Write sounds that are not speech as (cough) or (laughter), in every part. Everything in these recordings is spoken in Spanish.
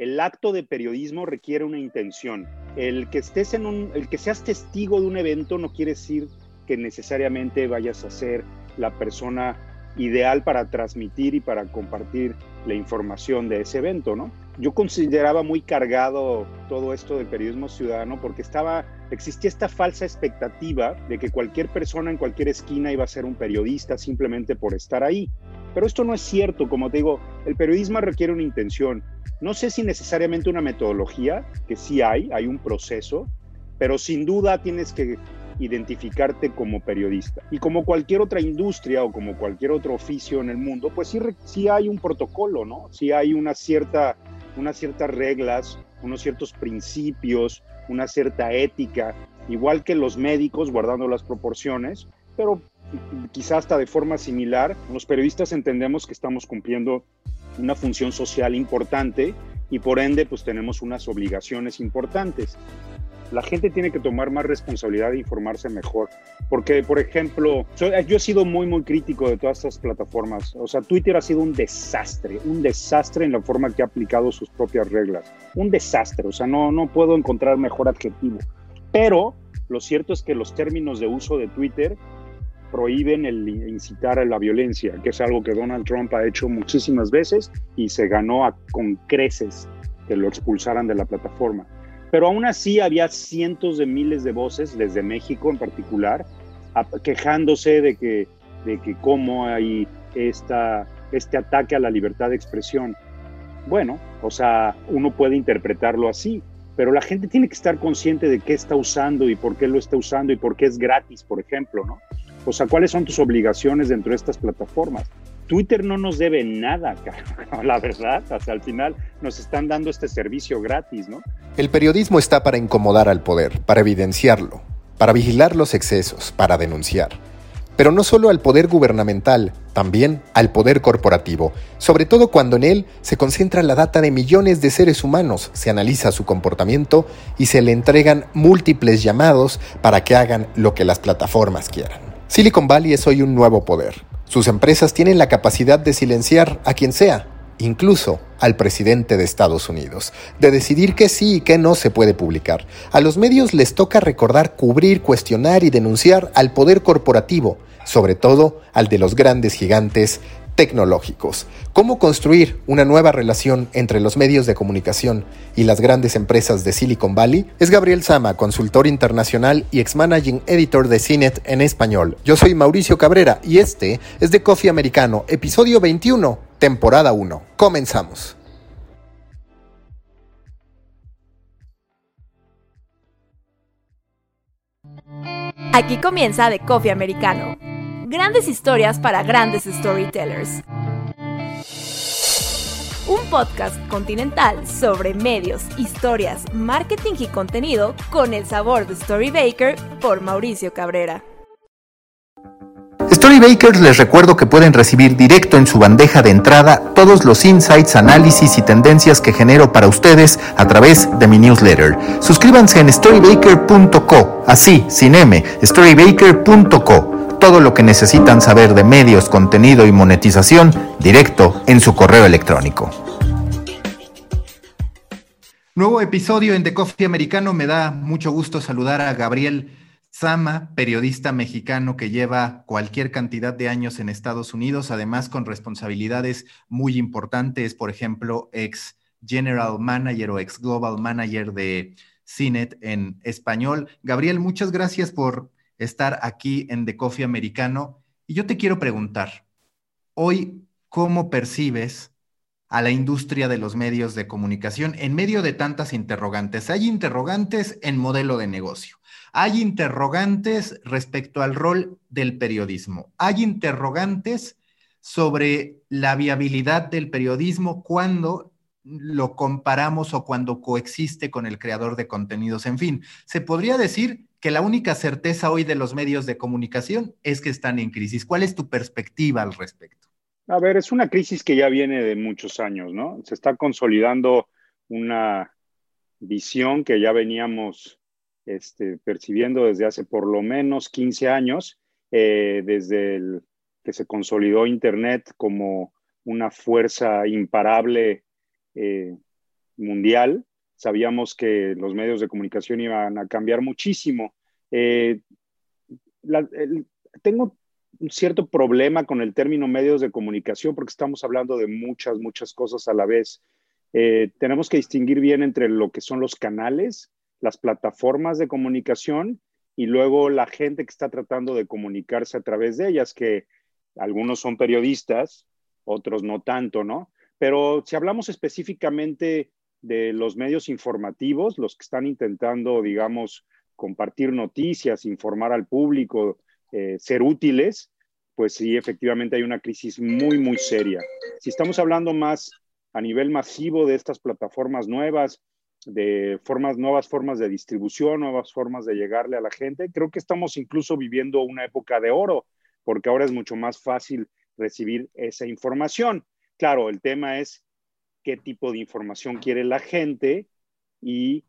el acto de periodismo requiere una intención. El que estés en un, el que seas testigo de un evento no quiere decir que necesariamente vayas a ser la persona ideal para transmitir y para compartir la información de ese evento, ¿no? Yo consideraba muy cargado todo esto del periodismo ciudadano porque estaba, existía esta falsa expectativa de que cualquier persona en cualquier esquina iba a ser un periodista simplemente por estar ahí. Pero esto no es cierto, como te digo, el periodismo requiere una intención. No sé si necesariamente una metodología, que sí hay, hay un proceso, pero sin duda tienes que identificarte como periodista. Y como cualquier otra industria o como cualquier otro oficio en el mundo, pues sí, sí hay un protocolo, ¿no? Sí hay una cierta, unas ciertas reglas, unos ciertos principios, una cierta ética, igual que los médicos, guardando las proporciones, pero quizás hasta de forma similar, los periodistas entendemos que estamos cumpliendo una función social importante y por ende pues tenemos unas obligaciones importantes. La gente tiene que tomar más responsabilidad e informarse mejor. Porque, por ejemplo, yo, he sido muy, muy crítico de todas estas plataformas. O sea, Twitter ha sido un desastre, un desastre en la forma que ha aplicado sus propias reglas. Un desastre, o sea, no, no puedo encontrar mejor adjetivo. Pero lo cierto es que los términos de uso de Twitter prohíben el incitar a la violencia, que es algo que Donald Trump ha hecho muchísimas veces y se ganó con creces que lo expulsaran de la plataforma. Pero aún así había cientos de miles de voces, desde México en particular, quejándose de que, de que cómo hay esta, este ataque a la libertad de expresión. Bueno, o sea, uno puede interpretarlo así, pero la gente tiene que estar consciente de qué está usando y por qué lo está usando y por qué es gratis, por ejemplo, ¿no? O sea, ¿cuáles son tus obligaciones dentro de estas plataformas? Twitter no nos debe nada, (laughs) la verdad, hasta el final nos están dando este servicio gratis, ¿no? El periodismo está para incomodar al poder, para evidenciarlo, para vigilar los excesos, para denunciar. Pero no solo al poder gubernamental, también al poder corporativo, sobre todo cuando en él se concentra la data de millones de seres humanos, se analiza su comportamiento y se le entregan múltiples llamados para que hagan lo que las plataformas quieran. Silicon Valley es hoy un nuevo poder. Sus empresas tienen la capacidad de silenciar a quien sea, incluso al presidente de Estados Unidos, de decidir qué sí y qué no se puede publicar. A los medios les toca recordar, cubrir, cuestionar y denunciar al poder corporativo, sobre todo al de los grandes gigantes tecnológicos. ¿Cómo construir una nueva relación entre los medios de comunicación y las grandes empresas de Silicon Valley? Es Gabriel Sama, consultor internacional y ex-managing editor de CINET en español. Yo soy Mauricio Cabrera y este es de Coffee Americano, episodio 21, temporada 1. Comenzamos. Aquí comienza The Coffee Americano Grandes historias para grandes storytellers. Un podcast continental sobre medios, historias, marketing y contenido con el sabor de Storybaker por Mauricio Cabrera. Storybakers les recuerdo que pueden recibir directo en su bandeja de entrada todos los insights, análisis y tendencias que genero para ustedes a través de mi newsletter. Suscríbanse en storybaker.co, así, sin M, storybaker.co todo lo que necesitan saber de medios, contenido y monetización directo en su correo electrónico. Nuevo episodio en The Coffee Americano. Me da mucho gusto saludar a Gabriel Sama, periodista mexicano que lleva cualquier cantidad de años en Estados Unidos, además con responsabilidades muy importantes, por ejemplo, ex General Manager o ex Global Manager de CINET en español. Gabriel, muchas gracias por estar aquí en The Coffee Americano. Y yo te quiero preguntar, hoy, ¿cómo percibes a la industria de los medios de comunicación en medio de tantas interrogantes? Hay interrogantes en modelo de negocio. Hay interrogantes respecto al rol del periodismo. Hay interrogantes sobre la viabilidad del periodismo cuando lo comparamos o cuando coexiste con el creador de contenidos. En fin, se podría decir que la única certeza hoy de los medios de comunicación es que están en crisis. ¿Cuál es tu perspectiva al respecto? A ver, es una crisis que ya viene de muchos años, ¿no? Se está consolidando una visión que ya veníamos este, percibiendo desde hace por lo menos 15 años, eh, desde que se consolidó Internet como una fuerza imparable eh, mundial. Sabíamos que los medios de comunicación iban a cambiar muchísimo. Eh, tengo un cierto problema con el término medios de comunicación porque estamos hablando de muchas, muchas cosas a la vez. Eh, tenemos que distinguir bien entre lo que son los canales, las plataformas de comunicación y luego la gente que está tratando de comunicarse a través de ellas, que algunos son periodistas, otros no tanto, ¿no? Pero si hablamos específicamente de los medios informativos, los que están intentando, digamos, compartir noticias, informar al público, eh, ser útiles, pues sí, efectivamente hay una crisis muy, muy seria. Si estamos hablando más a nivel masivo de estas plataformas nuevas, de formas, nuevas formas de distribución, nuevas formas de llegarle a la gente, creo que estamos incluso viviendo una época de oro, porque ahora es mucho más fácil recibir esa información. Claro, el tema es qué tipo de información quiere la gente y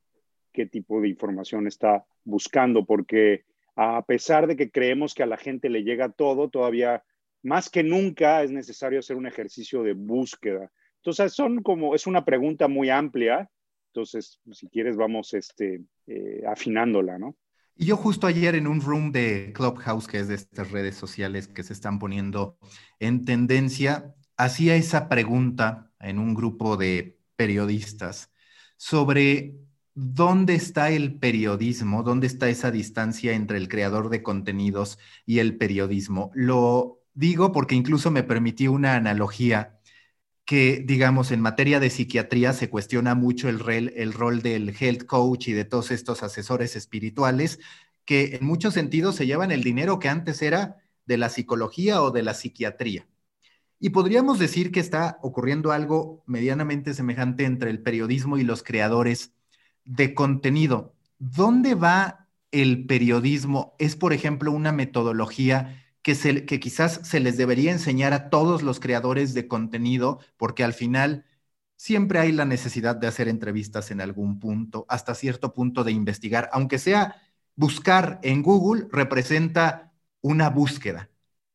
qué tipo de información está buscando, porque a pesar de que creemos que a la gente le llega todo, todavía más que nunca es necesario hacer un ejercicio de búsqueda. Entonces, son como, es una pregunta muy amplia. Entonces, si quieres, vamos este, eh, afinándola, ¿no? Y yo justo ayer en un room de Clubhouse, que es de estas redes sociales que se están poniendo en tendencia, hacía esa pregunta en un grupo de periodistas sobre dónde está el periodismo, dónde está esa distancia entre el creador de contenidos y el periodismo. Lo digo porque incluso me permití una analogía que, digamos, en materia de psiquiatría se cuestiona mucho el, el rol del health coach y de todos estos asesores espirituales que en muchos sentidos se llevan el dinero que antes era de la psicología o de la psiquiatría. Y podríamos decir que está ocurriendo algo medianamente semejante entre el periodismo y los creadores de contenido. ¿Dónde va el periodismo? ¿Es, por ejemplo, una metodología que, que quizás se les debería enseñar a todos los creadores de contenido, porque al final siempre hay la necesidad de hacer entrevistas en algún punto, hasta cierto punto de investigar, aunque sea buscar en Google, representa una búsqueda.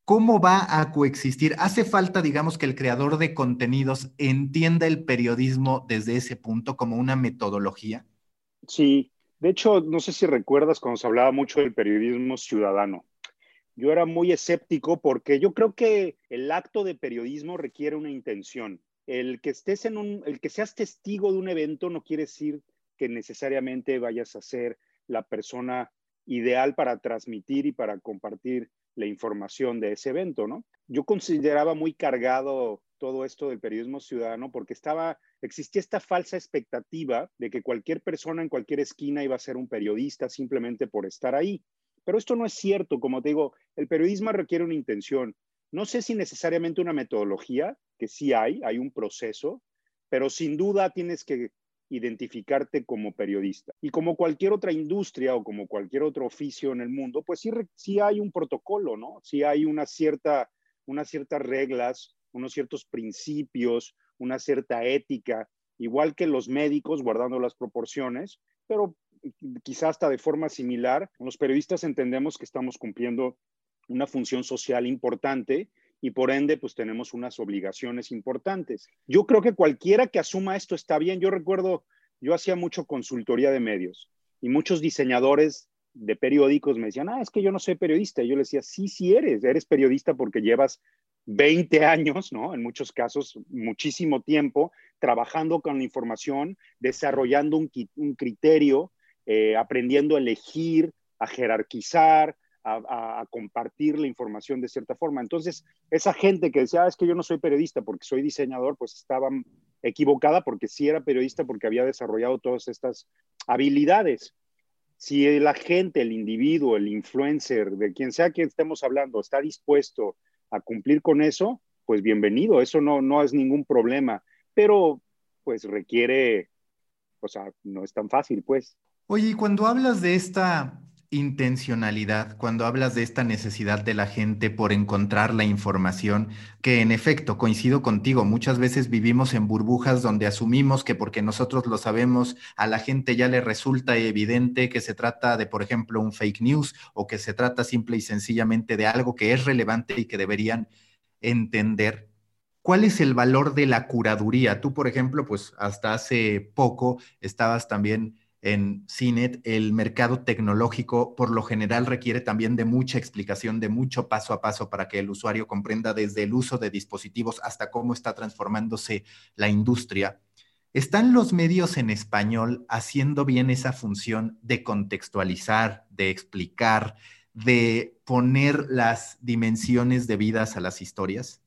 ¿Cómo va a coexistir? ¿Hace falta, digamos, que el creador de contenidos entienda el periodismo desde ese punto como una metodología? Sí, de hecho, no sé si recuerdas cuando se hablaba mucho del periodismo ciudadano yo era muy escéptico porque yo creo que el acto de periodismo requiere una intención. El que estés en un, el que seas testigo de un evento no quiere decir que necesariamente vayas a ser la persona ideal para transmitir y para compartir la información de ese evento, ¿no? Yo consideraba muy cargado todo esto del periodismo ciudadano porque estaba, existía esta falsa expectativa de que cualquier persona en cualquier esquina iba a ser un periodista simplemente por estar ahí. Pero esto no es cierto, como te digo, el periodismo requiere una intención. No sé si necesariamente una metodología, que sí hay, hay un proceso, pero sin duda tienes que identificarte como periodista. Y como cualquier otra industria o como cualquier otro oficio en el mundo, pues sí, sí hay un protocolo, ¿no? Sí hay una cierta, unas ciertas reglas, unos ciertos principios, una cierta ética, igual que los médicos, guardando las proporciones, pero quizás hasta de forma similar, los periodistas entendemos que estamos cumpliendo una función social importante y por ende pues tenemos unas obligaciones importantes. Yo creo que cualquiera que asuma esto está bien. Yo recuerdo, yo hacía mucho consultoría de medios y muchos diseñadores de periódicos me decían, ah, es que yo no soy periodista. Y yo les decía, sí, sí eres, eres periodista porque llevas 20 años, ¿no? En muchos casos, muchísimo tiempo trabajando con la información, desarrollando un, un criterio eh, aprendiendo a elegir, a jerarquizar, a, compartir la información de cierta forma. Entonces, esa gente que decía, ah, es que yo no soy periodista porque soy diseñador, pues estaba equivocada porque sí era periodista porque había desarrollado todas estas habilidades. Si la gente, el individuo, el influencer, de quien sea que estemos hablando, está dispuesto a cumplir con eso, pues bienvenido, eso no, no es ningún problema, pero pues requiere, o sea, no es tan fácil, pues. Oye, y cuando hablas de esta intencionalidad, cuando hablas de esta necesidad de la gente por encontrar la información, que en efecto coincido contigo, muchas veces vivimos en burbujas donde asumimos que porque nosotros lo sabemos, a la gente ya le resulta evidente que se trata de, por ejemplo, un fake news o que se trata simple y sencillamente de algo que es relevante y que deberían entender. ¿Cuál es el valor de la curaduría? Tú, por ejemplo, pues hasta hace poco estabas también en CINET, el mercado tecnológico por lo general requiere también de mucha explicación, de mucho paso a paso para que el usuario comprenda desde el uso de dispositivos hasta cómo está transformándose la industria. ¿Están los medios en español haciendo bien esa función de contextualizar, de explicar, de poner las dimensiones debidas a las historias?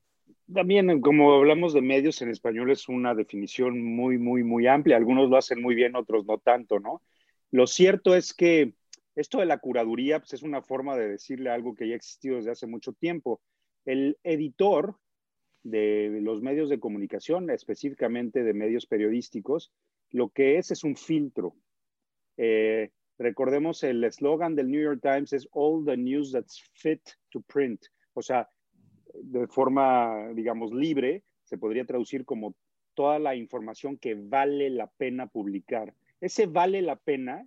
También, como hablamos de medios en español, es una definición muy, muy, muy amplia. Algunos lo hacen muy bien, otros no tanto, ¿no? Lo cierto es que esto de la curaduría pues, es una forma de decirle algo que ya ha existido desde hace mucho tiempo. El editor de los medios de comunicación, específicamente de medios periodísticos, lo que es es un filtro. Eh, recordemos el eslogan del New York Times es All the news that's fit to print. O sea, de forma, digamos, libre, se podría traducir como toda la información que vale la pena publicar. Ese vale la pena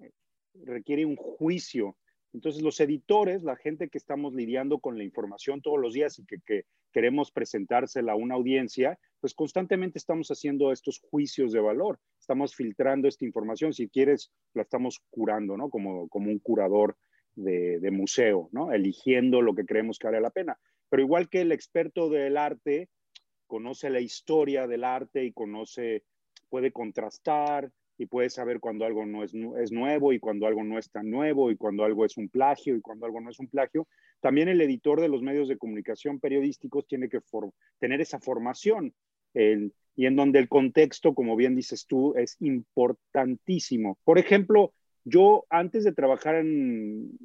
requiere un juicio. Entonces los editores, la gente que estamos lidiando con la información todos los días y que, queremos presentársela a una audiencia, pues constantemente estamos haciendo estos juicios de valor, estamos filtrando esta información, si quieres, la estamos curando, ¿no? Como, como un curador de, de museo, ¿no? Eligiendo lo que creemos que vale la pena. Pero igual que el experto del arte conoce la historia del arte y conoce, puede contrastar y puede saber cuando algo no es, nuevo y cuando algo no es tan nuevo y cuando algo es un plagio y cuando algo no es un plagio. También el editor de los medios de comunicación periodísticos tiene que tener esa formación y en donde el contexto, como bien dices tú, es importantísimo. Por ejemplo, yo antes de trabajar en,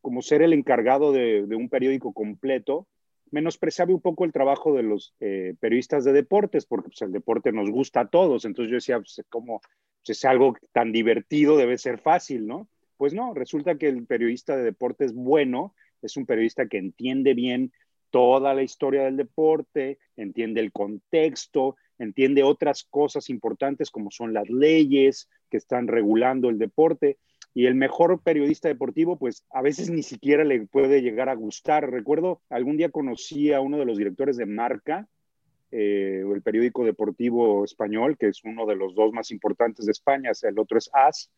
como ser el encargado de un periódico completo, menospreciaba un poco el trabajo de los eh, periodistas de deportes, porque pues, el deporte nos gusta a todos. Entonces yo decía, pues, como pues, es algo tan divertido, debe ser fácil, ¿no? Pues no, resulta que el periodista de deportes bueno es un periodista que entiende bien toda la historia del deporte, entiende el contexto, entiende otras cosas importantes como son las leyes que están regulando el deporte y el mejor periodista deportivo, pues a veces ni siquiera le puede llegar a gustar. Recuerdo, algún día conocí a uno de los directores de Marca, eh, el periódico deportivo español, que es uno de los dos más importantes de España, el otro es AS.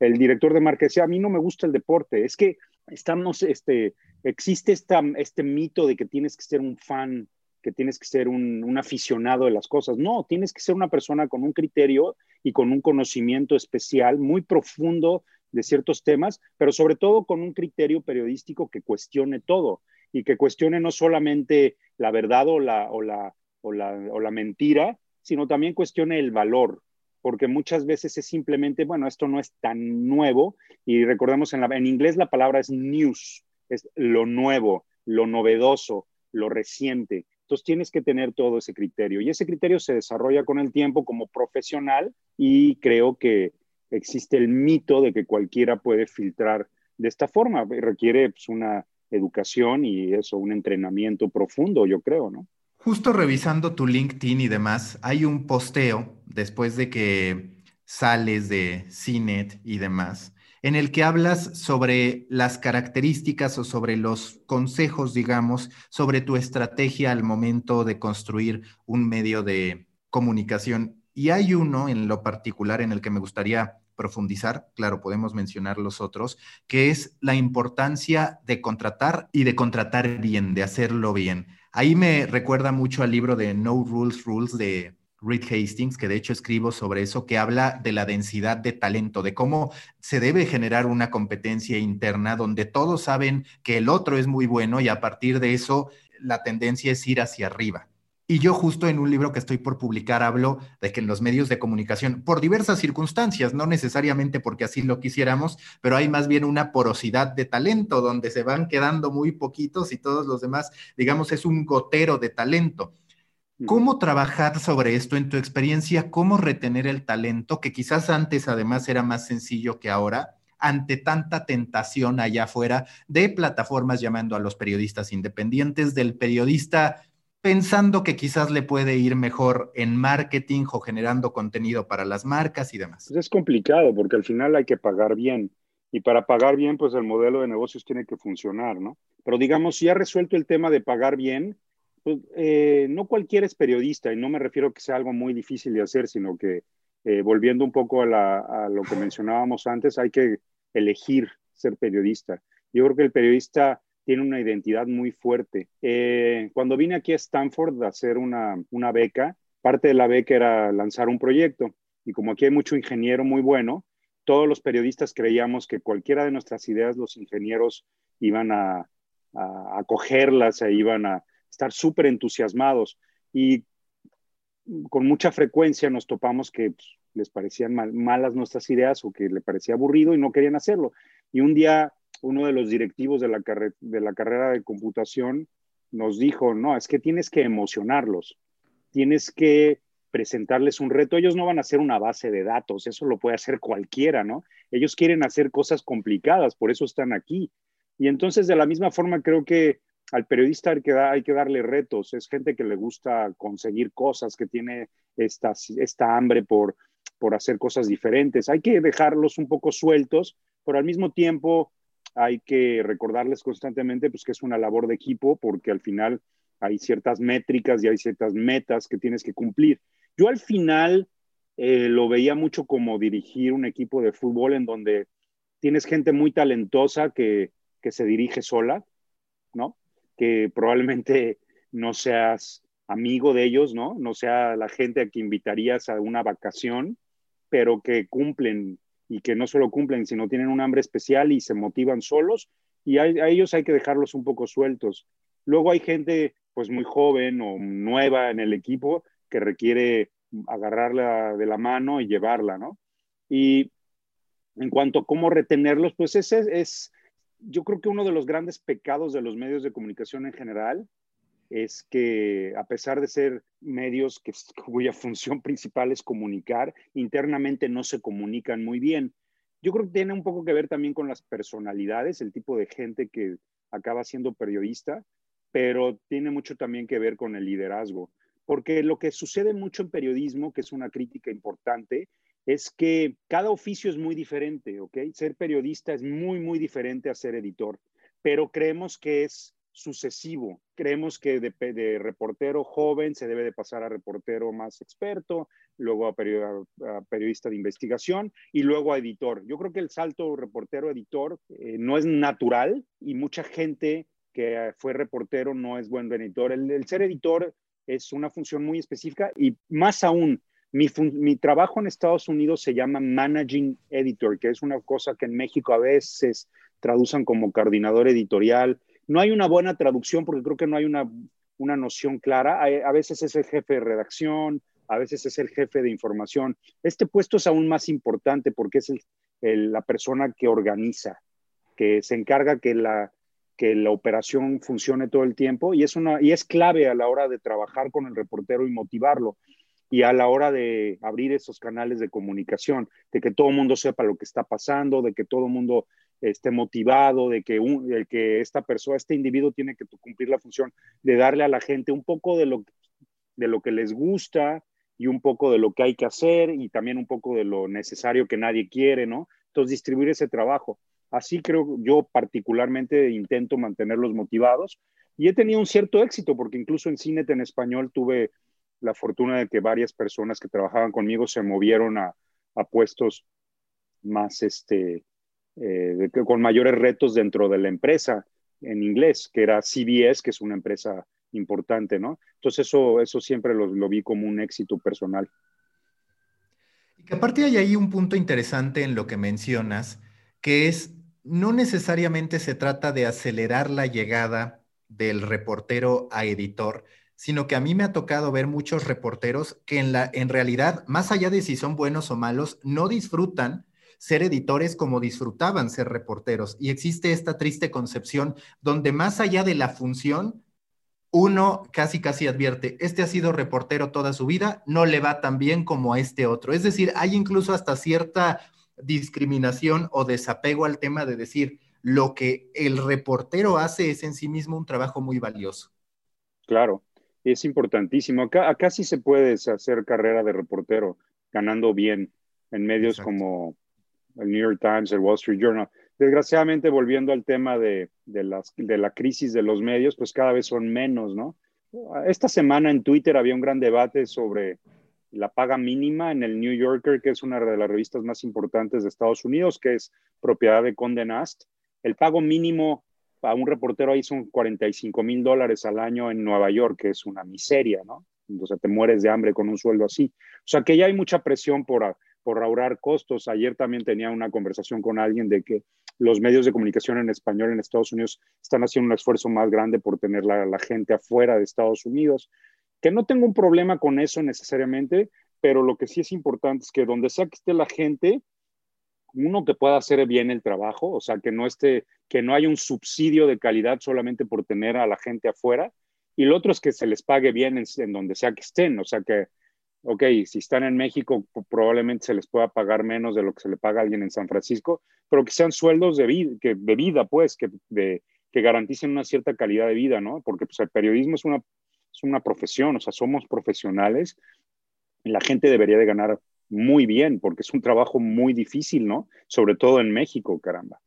El director de Marca decía, a mí no me gusta el deporte, es que estamos, este, existe esta, este mito de que tienes que ser un fan que tienes que ser un, un, aficionado de las cosas. No, tienes que ser una persona con un criterio y con un conocimiento especial muy profundo de ciertos temas, pero sobre todo con un criterio periodístico que cuestione todo y que cuestione no solamente la verdad o la, o la, o la, mentira, sino también cuestione el valor, porque muchas veces es simplemente, bueno, esto no es tan nuevo y recordemos en, en inglés la palabra es news, es lo nuevo, lo novedoso, lo reciente. Entonces tienes que tener todo ese criterio y ese criterio se desarrolla con el tiempo como profesional y creo que existe el mito de que cualquiera puede filtrar de esta forma. Requiere pues, una educación y eso, un entrenamiento profundo, yo creo, ¿no? Justo revisando tu LinkedIn y demás, hay un posteo después de que sales de CINET y demás, en el que hablas sobre las características o sobre los consejos, digamos, sobre tu estrategia al momento de construir un medio de comunicación y hay uno en lo particular en el que me gustaría profundizar, claro, podemos mencionar los otros, que es la importancia de contratar y de contratar bien, de hacerlo bien. Ahí me recuerda mucho al libro de No Rules Rules de Reed Hastings, que de hecho escribo sobre eso, que habla de la densidad de talento, de cómo se debe generar una competencia interna donde todos saben que el otro es muy bueno y a partir de eso la tendencia es ir hacia arriba. Y yo justo en un libro que estoy por publicar hablo de que en los medios de comunicación, por diversas circunstancias, no necesariamente porque así lo quisiéramos, pero hay más bien una porosidad de talento donde se van quedando muy poquitos y todos los demás, digamos, es un gotero de talento. ¿Cómo trabajar sobre esto en tu experiencia? ¿Cómo retener el talento, que quizás antes además era más sencillo que ahora? ante tanta tentación allá afuera de plataformas llamando a los periodistas independientes, del periodista pensando que quizás le puede ir mejor en marketing o generando contenido para las marcas y demás? Pues es complicado porque al final hay que pagar bien y para pagar bien, pues el modelo de negocios tiene que funcionar, ¿no? Pero digamos, si ha resuelto el tema de pagar bien, Pues, eh, no cualquiera es periodista y no me refiero a que sea algo muy difícil de hacer, sino que eh, volviendo un poco a, lo que mencionábamos antes, hay que elegir ser periodista. Yo creo que el periodista tiene una identidad muy fuerte. Eh, cuando vine aquí a Stanford a hacer una, una beca, parte de la beca era lanzar un proyecto y como aquí hay mucho ingeniero muy bueno, todos los periodistas creíamos que cualquiera de nuestras ideas los ingenieros iban a, a acogerlas e iban a estar súper entusiasmados. Y con mucha frecuencia nos topamos que pues, les parecían malas nuestras ideas o que le parecía aburrido y no querían hacerlo. Y un día uno de los directivos de la, de la carrera de computación nos dijo, no, es que tienes que emocionarlos, tienes que presentarles un reto. Ellos no van a hacer una base de datos, eso lo puede hacer cualquiera, ¿no? Ellos quieren hacer cosas complicadas, por eso están aquí. Y entonces, de la misma forma, creo que al periodista hay que, darle retos. Es gente que le gusta conseguir cosas, que tiene esta, esta hambre por, por hacer cosas diferentes. Hay que dejarlos un poco sueltos, pero al mismo tiempo hay que recordarles constantemente pues, que es una labor de equipo, porque al final hay ciertas métricas y hay ciertas metas que tienes que cumplir. Yo al final eh, lo veía mucho como dirigir un equipo de fútbol en donde tienes gente muy talentosa que, que se dirige sola, ¿no? Que probablemente no seas amigo de ellos, ¿no? No sea la gente a quien invitarías a una vacación, pero que cumplen y que no solo cumplen, sino tienen un hambre especial y se motivan solos y a, ellos hay que dejarlos un poco sueltos. Luego hay gente pues muy joven o nueva en el equipo que requiere agarrarla de la mano y llevarla, ¿no? Y en cuanto a cómo retenerlos, pues ese es, yo creo que uno de los grandes pecados de los medios de comunicación en general es que a pesar de ser medios que, (laughs) cuya función principal es comunicar, internamente no se comunican muy bien. Yo creo que tiene un poco que ver también con las personalidades, el tipo de gente que acaba siendo periodista, pero tiene mucho también que ver con el liderazgo. Porque lo que sucede mucho en periodismo, que es una crítica importante, es que cada oficio es muy diferente, ¿ok? Ser periodista es muy, muy diferente a ser editor, pero creemos que es sucesivo. Creemos que de, reportero joven se debe de pasar a reportero más experto, luego a, periodista de investigación y luego a editor. Yo creo que el salto reportero-editor eh, no es natural y mucha gente que fue reportero no es buen editor. El, ser editor es una función muy específica y más aún, mi, mi, trabajo en Estados Unidos se llama Managing Editor, que es una cosa que en México a veces traducen como coordinador editorial no hay una buena traducción porque creo que no hay una, una noción clara. A, veces es el jefe de redacción, a veces es el jefe de información. Este puesto es aún más importante porque es el, la persona que organiza, que se encarga que la, que la operación funcione todo el tiempo y es, una, y es clave a la hora de trabajar con el reportero y motivarlo y a la hora de abrir esos canales de comunicación, de que todo el mundo sepa lo que está pasando, de que todo el mundo esté motivado, de que, el que esta persona, este individuo tiene que cumplir la función de darle a la gente un poco de lo, de lo que les gusta y un poco de lo que hay que hacer y también un poco de lo necesario que nadie quiere, ¿no? Entonces, distribuir ese trabajo. Así creo yo particularmente intento mantenerlos motivados y he tenido un cierto éxito porque incluso en Cinet en español tuve la fortuna de que varias personas que trabajaban conmigo se movieron a, a puestos más, este, eh, con mayores retos dentro de la empresa en inglés, que era CBS, que es una empresa importante, ¿no? Entonces eso, eso siempre lo, lo vi como un éxito personal. Y que aparte hay ahí un punto interesante en lo que mencionas, que es no necesariamente se trata de acelerar la llegada del reportero a editor, sino que a mí me ha tocado ver muchos reporteros que en, la, en realidad, más allá de si son buenos o malos, no disfrutan ser editores como disfrutaban ser reporteros. Y existe esta triste concepción donde más allá de la función, uno casi casi advierte, este ha sido reportero toda su vida, no le va tan bien como a este otro. Es decir, hay incluso hasta cierta discriminación o desapego al tema de decir, lo que el reportero hace es en sí mismo un trabajo muy valioso. Claro, es importantísimo. Acá, acá sí se puede hacer carrera de reportero ganando bien en medios como el New York Times, el Wall Street Journal. Desgraciadamente, volviendo al tema de, las, de la crisis de los medios, pues cada vez son menos, ¿no? esta semana en Twitter había un gran debate sobre la paga mínima en el New Yorker, que es una de las revistas más importantes de Estados Unidos, que es propiedad de Condé Nast. El pago mínimo a un reportero ahí son 45 mil dólares al año en Nueva York, que es una miseria, ¿no? Entonces te mueres de hambre con un sueldo así. O sea que ya hay mucha presión por, por ahorrar costos. Ayer también tenía una conversación con alguien de que los medios de comunicación en español en Estados Unidos están haciendo un esfuerzo más grande por tener la, la gente afuera de Estados Unidos. Que no tengo un problema con eso necesariamente, pero lo que sí es importante es que donde sea que esté la gente, uno que pueda hacer bien el trabajo, o sea, que no esté, que no haya un subsidio de calidad solamente por tener a la gente afuera, y lo otro es que se les pague bien en, donde sea que estén, o sea que, ok, si están en México, probablemente se les pueda pagar menos de lo que se le paga a alguien en San Francisco, pero que sean sueldos de vida, que, de vida pues, que, de, que garanticen una cierta calidad de vida, ¿no? Porque pues, el periodismo es una, es una profesión, o sea, somos profesionales, y la gente debería de ganar muy bien, porque es un trabajo muy difícil, ¿no? Sobre todo en México, caramba.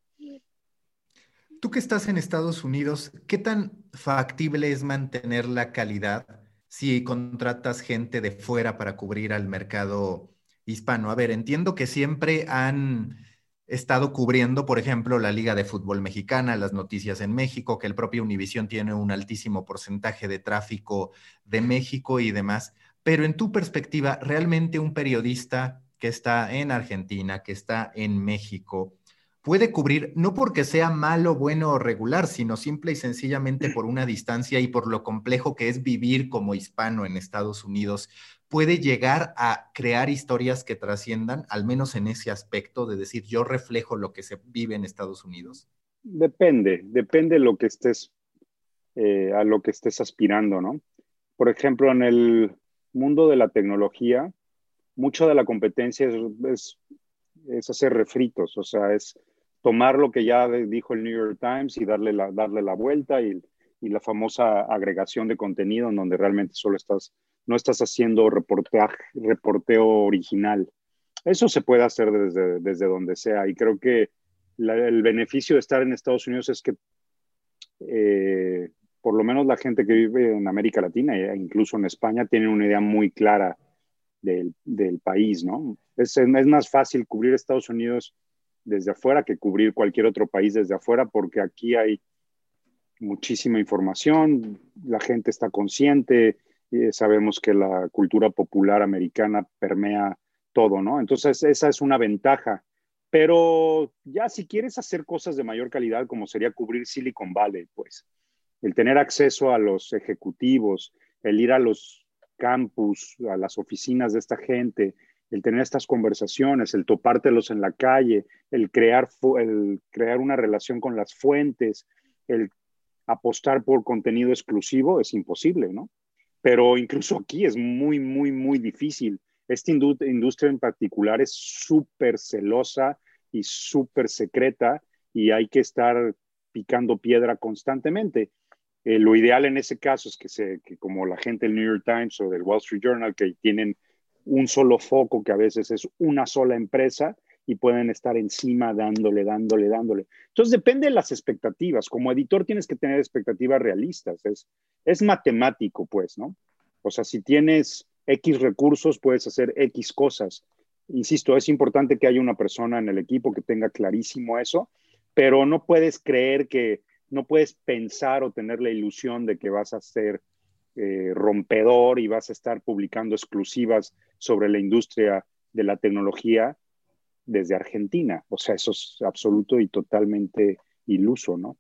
Tú que estás en Estados Unidos, ¿qué tan factible es mantener la calidad si contratas gente de fuera para cubrir al mercado hispano? A ver, entiendo que siempre han estado cubriendo, por ejemplo, la Liga de Fútbol Mexicana, las noticias en México, que el propio Univision tiene un altísimo porcentaje de tráfico de México y demás. Pero en tu perspectiva, ¿realmente un periodista que está en Argentina, que está en México, puede cubrir, no porque sea malo, bueno o regular, sino simple y sencillamente por una distancia y por lo complejo que es vivir como hispano en Estados Unidos, puede llegar a crear historias que trasciendan, al menos en ese aspecto de decir, yo reflejo lo que se vive en Estados Unidos? Depende, depende lo que estés, eh, a lo que estés aspirando, ¿no? Por ejemplo, en el, mundo de la tecnología, mucho de la competencia es, es, hacer refritos, o sea, es tomar lo que ya dijo el New York Times y darle la, darle la vuelta y, y la famosa agregación de contenido en donde realmente solo estás, no estás haciendo reportaje, reporteo original. Eso se puede hacer desde, desde donde sea y creo que el beneficio de estar en Estados Unidos es que eh, por lo menos la gente que vive en América Latina e incluso en España tiene una idea muy clara del, del país, ¿no? Es, es, más fácil cubrir Estados Unidos desde afuera que cubrir cualquier otro país desde afuera porque aquí hay muchísima información, la gente está consciente, eh, sabemos que la cultura popular americana permea todo, ¿no? Entonces esa es una ventaja. Pero ya si quieres hacer cosas de mayor calidad, como sería cubrir Silicon Valley, pues el tener acceso a los ejecutivos, el ir a los campus, a las oficinas de esta gente, el tener estas conversaciones, el topártelos en la calle, el crear, el crear una relación con las fuentes, el apostar por contenido exclusivo es imposible, ¿no? Pero incluso aquí es muy, muy, muy difícil. Esta industria en particular es súper celosa y súper secreta y hay que estar picando piedra constantemente. Eh, lo ideal en ese caso es que, se, que como la gente del New York Times o del Wall Street Journal, que tienen un solo foco, que a veces es una sola empresa, y pueden estar encima dándole, dándole, dándole. Entonces depende de las expectativas. Como editor tienes que tener expectativas realistas. Es, es matemático, pues, ¿no? O sea, si tienes X recursos, puedes hacer X cosas. Insisto, es importante que haya una persona en el equipo que tenga clarísimo eso, pero no puedes creer que no puedes pensar o tener la ilusión de que vas a ser eh, rompedor y vas a estar publicando exclusivas sobre la industria de la tecnología desde Argentina. O sea, eso es absoluto y totalmente iluso, ¿no?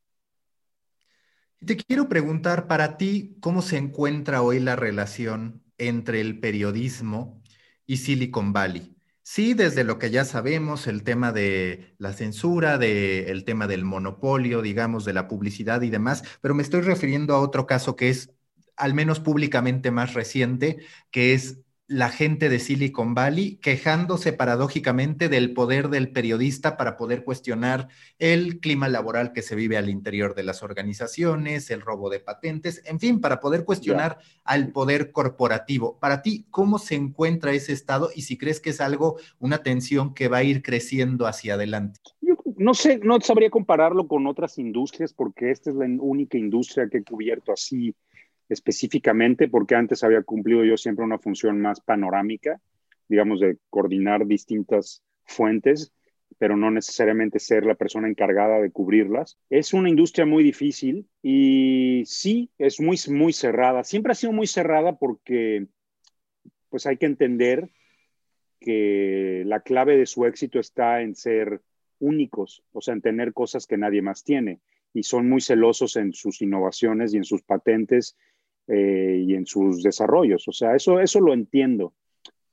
Te quiero preguntar para ti, ¿cómo se encuentra hoy la relación entre el periodismo y Silicon Valley? Sí, desde lo que ya sabemos, el tema de la censura, de, el tema del monopolio, digamos, de la publicidad y demás, pero me estoy refiriendo a otro caso que es al menos públicamente más reciente, que es la gente de Silicon Valley quejándose paradójicamente del poder del periodista para poder cuestionar el clima laboral que se vive al interior de las organizaciones, el robo de patentes, en fin, para poder cuestionar al poder corporativo. Para ti, ¿cómo se encuentra ese estado y si crees que es algo, una tensión que va a ir creciendo hacia adelante? Yo no sé, no sabría compararlo con otras industrias porque esta es la única industria que he cubierto así específicamente, porque antes había cumplido yo siempre una función más panorámica, digamos, de coordinar distintas fuentes, pero no necesariamente ser la persona encargada de cubrirlas. Es una industria muy difícil y sí, es muy, muy cerrada. Siempre ha sido muy cerrada porque pues hay que entender que la clave de su éxito está en ser únicos, o sea, en tener cosas que nadie más tiene. Y son muy celosos en sus innovaciones y en sus patentes eh, y en sus desarrollos. O sea, eso, eso lo entiendo.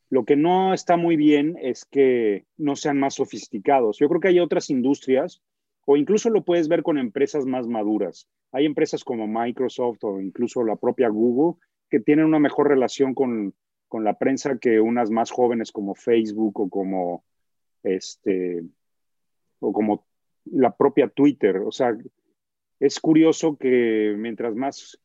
Lo que no está muy bien es que no sean más sofisticados. Yo creo que hay otras industrias, o incluso lo puedes ver con empresas más maduras. Hay empresas como Microsoft o incluso la propia Google que tienen una mejor relación con, con la prensa que unas más jóvenes como Facebook o como este o como la propia Twitter. O sea, es curioso que mientras más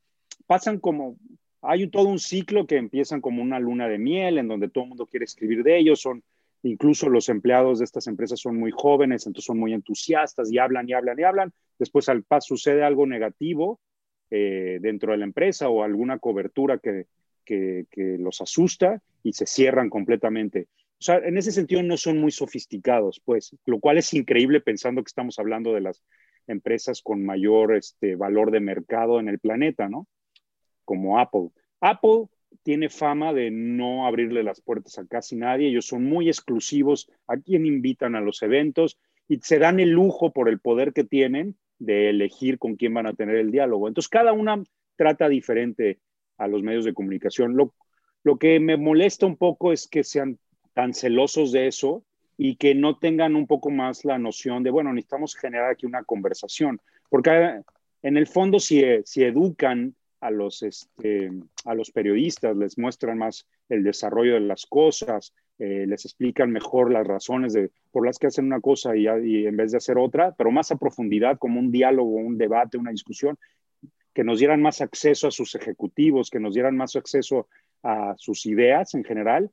pasan como hay todo un ciclo que empiezan como una luna de miel en donde todo el mundo quiere escribir de ellos, son incluso los empleados de estas empresas son muy jóvenes, entonces son muy entusiastas y hablan y hablan y hablan. Después al paso sucede algo negativo eh, dentro de la empresa o alguna cobertura que, que, los asusta y se cierran completamente. O sea, en ese sentido no son muy sofisticados, pues, lo cual es increíble pensando que estamos hablando de las empresas con mayor este, valor de mercado en el planeta, ¿no? Como Apple. Apple tiene fama de no abrirle las puertas a casi nadie, ellos son muy exclusivos a quien invitan a los eventos y se dan el lujo por el poder que tienen de elegir con quién van a tener el diálogo. Entonces, cada una trata diferente a los medios de comunicación. Lo, lo que me molesta un poco es que sean tan celosos de eso y que no tengan un poco más la noción de, bueno, necesitamos generar aquí una conversación, porque en el fondo si, si educan a los, este, a los periodistas, les muestran más el desarrollo de las cosas, eh, les explican mejor las razones de, por las que hacen una cosa y, en vez de hacer otra, pero más a profundidad, como un diálogo, un debate, una discusión, que nos dieran más acceso a sus ejecutivos, que nos dieran más acceso a sus ideas en general,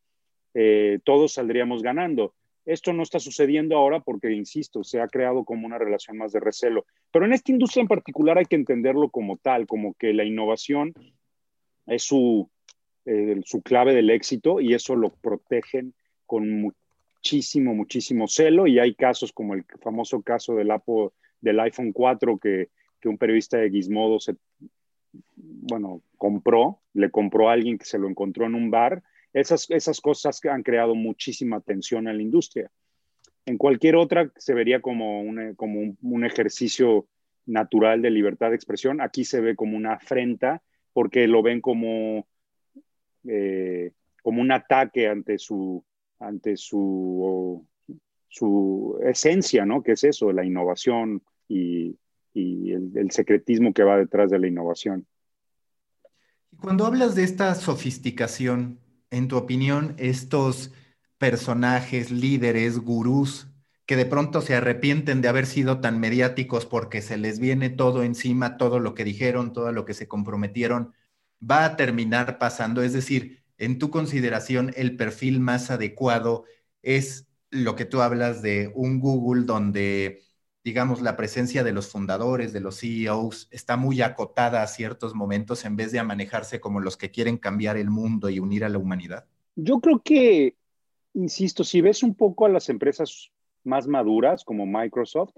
eh, todos saldríamos ganando. Esto no está sucediendo ahora porque, insisto, se ha creado como una relación más de recelo. Pero en esta industria en particular hay que entenderlo como tal, como que la innovación es su, eh, clave del éxito y eso lo protegen con muchísimo, muchísimo celo. Y hay casos como el famoso caso del iPhone 4 que que un periodista de Gizmodo se, bueno, compró, le compró a alguien que se lo encontró en un bar. Esas, esas cosas han creado muchísima tensión en la industria. En cualquier otra se vería como, un, como un, ejercicio natural de libertad de expresión. Aquí se ve como una afrenta porque lo ven como, eh, como un ataque ante su, ante su, su esencia, ¿no? Que es eso, la innovación y y el, secretismo que va detrás de la innovación. Cuando hablas de esta sofisticación, en tu opinión, estos personajes, líderes, gurús, que de pronto se arrepienten de haber sido tan mediáticos porque se les viene todo encima, todo lo que dijeron, todo lo que se comprometieron, va a terminar pasando. Es decir, en tu consideración, el perfil más adecuado es lo que tú hablas de un Google donde digamos, la presencia de los fundadores, de los CEOs, está muy acotada a ciertos momentos en vez de a manejarse como los que quieren cambiar el mundo y unir a la humanidad? Yo creo que, insisto, si ves un poco a las empresas más maduras como Microsoft,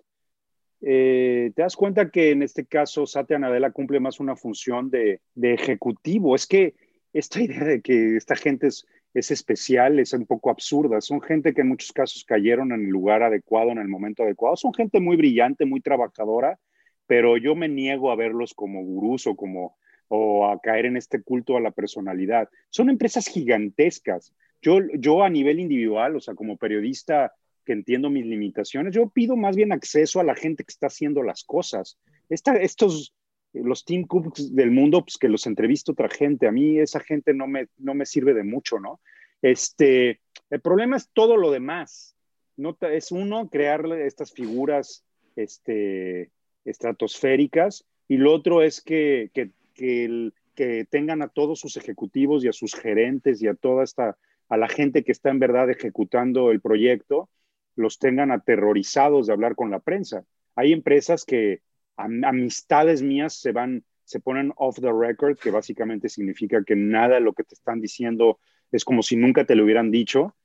eh, te das cuenta que en este caso Satya Nadella cumple más una función de, de ejecutivo. Es que esta idea de que esta gente es es especial, es un poco absurda. Son gente que en muchos casos cayeron en el lugar adecuado, en el momento adecuado. Son gente muy brillante, muy trabajadora, pero yo me niego a verlos como gurús o como o a caer en este culto a la personalidad. Son empresas gigantescas. Yo, yo a nivel individual, o sea, como periodista que entiendo mis limitaciones, yo pido más bien acceso a la gente que está haciendo las cosas. estos los Team Cooks del mundo, pues que los entrevisto otra gente. A mí esa gente no me, no me sirve de mucho, ¿no? Este, el problema es todo lo demás. No, es uno, crearle estas figuras este, estratosféricas y lo otro es que, que, que tengan a todos sus ejecutivos y a sus gerentes y a toda esta, a la gente que está en verdad ejecutando el proyecto, los tengan aterrorizados de hablar con la prensa. Hay empresas que amistades mías se van, se ponen off the record, que básicamente significa que nada de lo que te están diciendo es como si nunca te lo hubieran dicho.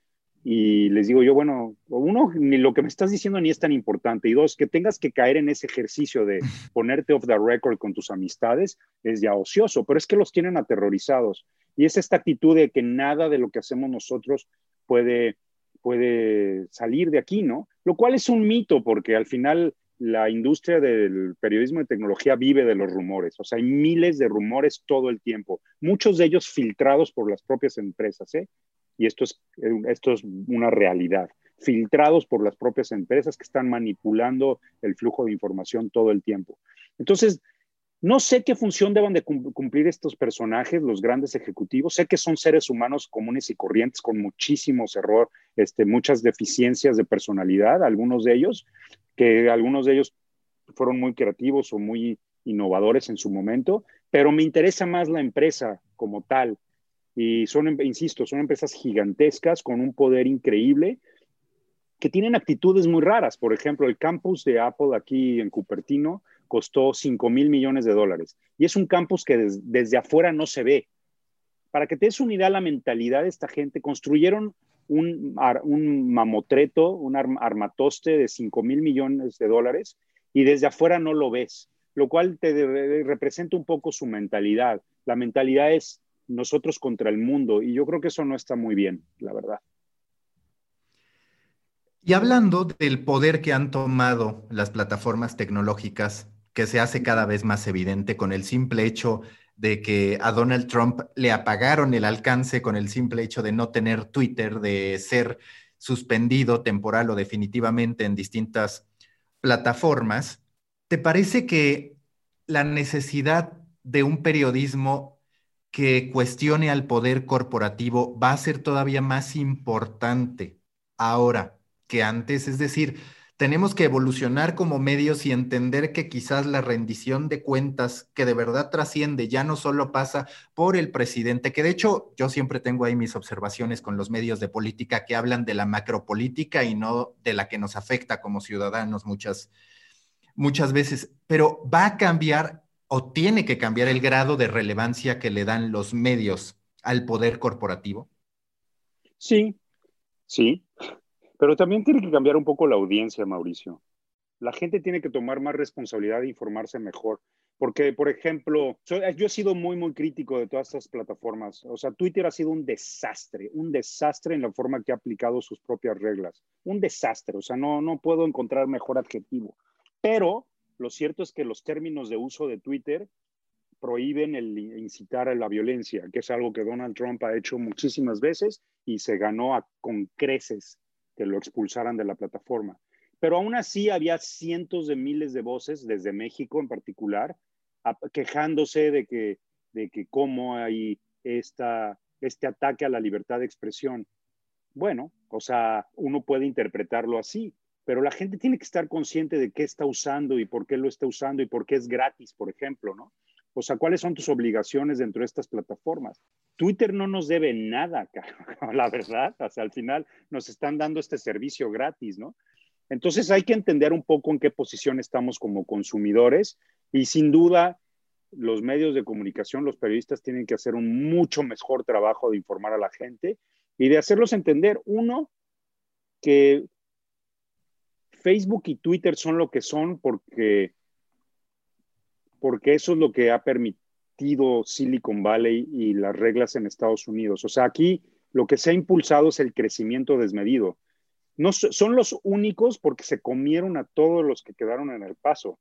Y les digo yo, bueno, uno, ni lo que me estás diciendo ni es tan importante. Y dos, que tengas que caer en ese ejercicio de (laughs) ponerte off the record con tus amistades es ya ocioso, pero es que los tienen aterrorizados. Y es esta actitud de que nada de lo que hacemos nosotros puede, puede salir de aquí, ¿no? Lo cual es un mito, porque al final la industria del periodismo de tecnología vive de los rumores. O sea, hay miles de rumores todo el tiempo, muchos de ellos filtrados por las propias empresas, ¿eh? Y esto es, esto es una realidad, filtrados por las propias empresas que están manipulando el flujo de información todo el tiempo. Entonces, no sé qué función deben de cumplir estos personajes, los grandes ejecutivos. Sé que son seres humanos comunes y corrientes con muchísimos errores, este, muchas deficiencias de personalidad, algunos de ellos, que algunos de ellos fueron muy creativos o muy innovadores en su momento, pero me interesa más la empresa como tal. Y son, insisto, son empresas gigantescas con un poder increíble que tienen actitudes muy raras. Por ejemplo, el campus de Apple aquí en Cupertino costó 5 mil millones de dólares y es un campus que desde afuera no se ve. Para que te des una idea la mentalidad de esta gente, construyeron un, un mamotreto, un armatoste de 5 mil millones de dólares y desde afuera no lo ves, lo cual te representa un poco su mentalidad. La mentalidad es nosotros contra el mundo y yo creo que eso no está muy bien, la verdad. Y hablando del poder que han tomado las plataformas tecnológicas, que se hace cada vez más evidente con el simple hecho de que a Donald Trump le apagaron el alcance con el simple hecho de no tener Twitter, de ser suspendido temporal o definitivamente en distintas plataformas, ¿te parece que la necesidad de un periodismo que cuestione al poder corporativo va a ser todavía más importante ahora que antes? Es decir, tenemos que evolucionar como medios y entender que quizás la rendición de cuentas que de verdad trasciende ya no solo pasa por el presidente, que de hecho yo siempre tengo ahí mis observaciones con los medios de política que hablan de la macropolítica y no de la que nos afecta como ciudadanos muchas, muchas veces, pero va a cambiar o tiene que cambiar el grado de relevancia que le dan los medios al poder corporativo. Sí, sí, pero también tiene que cambiar un poco la audiencia, Mauricio. La gente tiene que tomar más responsabilidad e informarse mejor. Porque, por ejemplo, yo, he sido muy, muy crítico de todas estas plataformas. O sea, Twitter ha sido un desastre, un desastre en la forma que ha aplicado sus propias reglas. Un desastre. O sea, no, no puedo encontrar mejor adjetivo. Pero lo cierto es que los términos de uso de Twitter prohíben el incitar a la violencia, que es algo que Donald Trump ha hecho muchísimas veces y se ganó con creces que lo expulsaran de la plataforma. Pero aún así había cientos de miles de voces, desde México en particular, quejándose de que, de que cómo hay esta, este ataque a la libertad de expresión. Bueno, o sea, uno puede interpretarlo así, pero la gente tiene que estar consciente de qué está usando y por qué lo está usando y por qué es gratis, por ejemplo, ¿no? O sea, ¿cuáles son tus obligaciones dentro de estas plataformas? Twitter no nos debe nada, (laughs) la verdad. O sea, al final nos están dando este servicio gratis, ¿no? Entonces hay que entender un poco en qué posición estamos como consumidores y sin duda los medios de comunicación, los periodistas tienen que hacer un mucho mejor trabajo de informar a la gente y de hacerlos entender, uno, que Facebook y Twitter son lo que son porque porque eso es lo que ha permitido Silicon Valley y las reglas en Estados Unidos. O sea, aquí lo que se ha impulsado es el crecimiento desmedido. No son los únicos porque se comieron a todos los que quedaron en el paso.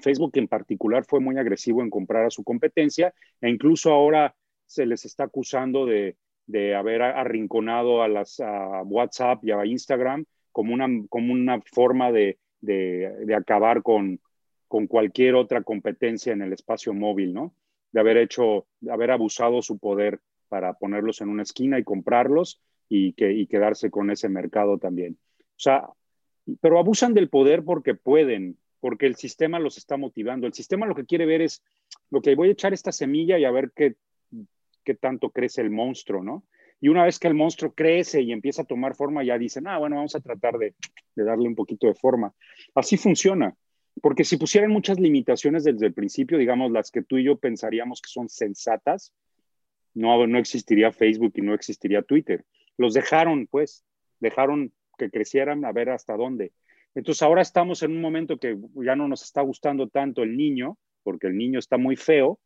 Facebook en particular fue muy agresivo en comprar a su competencia e incluso ahora se les está acusando de, haber arrinconado a las WhatsApp y a Instagram como una, como una forma de acabar con, con cualquier otra competencia en el espacio móvil, ¿no? De haber hecho, de haber abusado su poder para ponerlos en una esquina y comprarlos y, que, quedarse con ese mercado también. O sea, pero abusan del poder porque pueden, porque el sistema los está motivando. El sistema lo que quiere ver es, que voy a echar esta semilla y a ver qué, qué tanto crece el monstruo, ¿no? Y una vez que el monstruo crece y empieza a tomar forma, ya dicen, ah, bueno, vamos a tratar de, de darle un poquito de forma. Así funciona. Porque si pusieran muchas limitaciones desde el principio, digamos las que tú y yo pensaríamos que son sensatas, no, no existiría Facebook y no existiría Twitter. Los dejaron, pues, dejaron que crecieran a ver hasta dónde. Entonces ahora estamos en un momento que ya no nos está gustando tanto el niño, porque el niño está muy feo,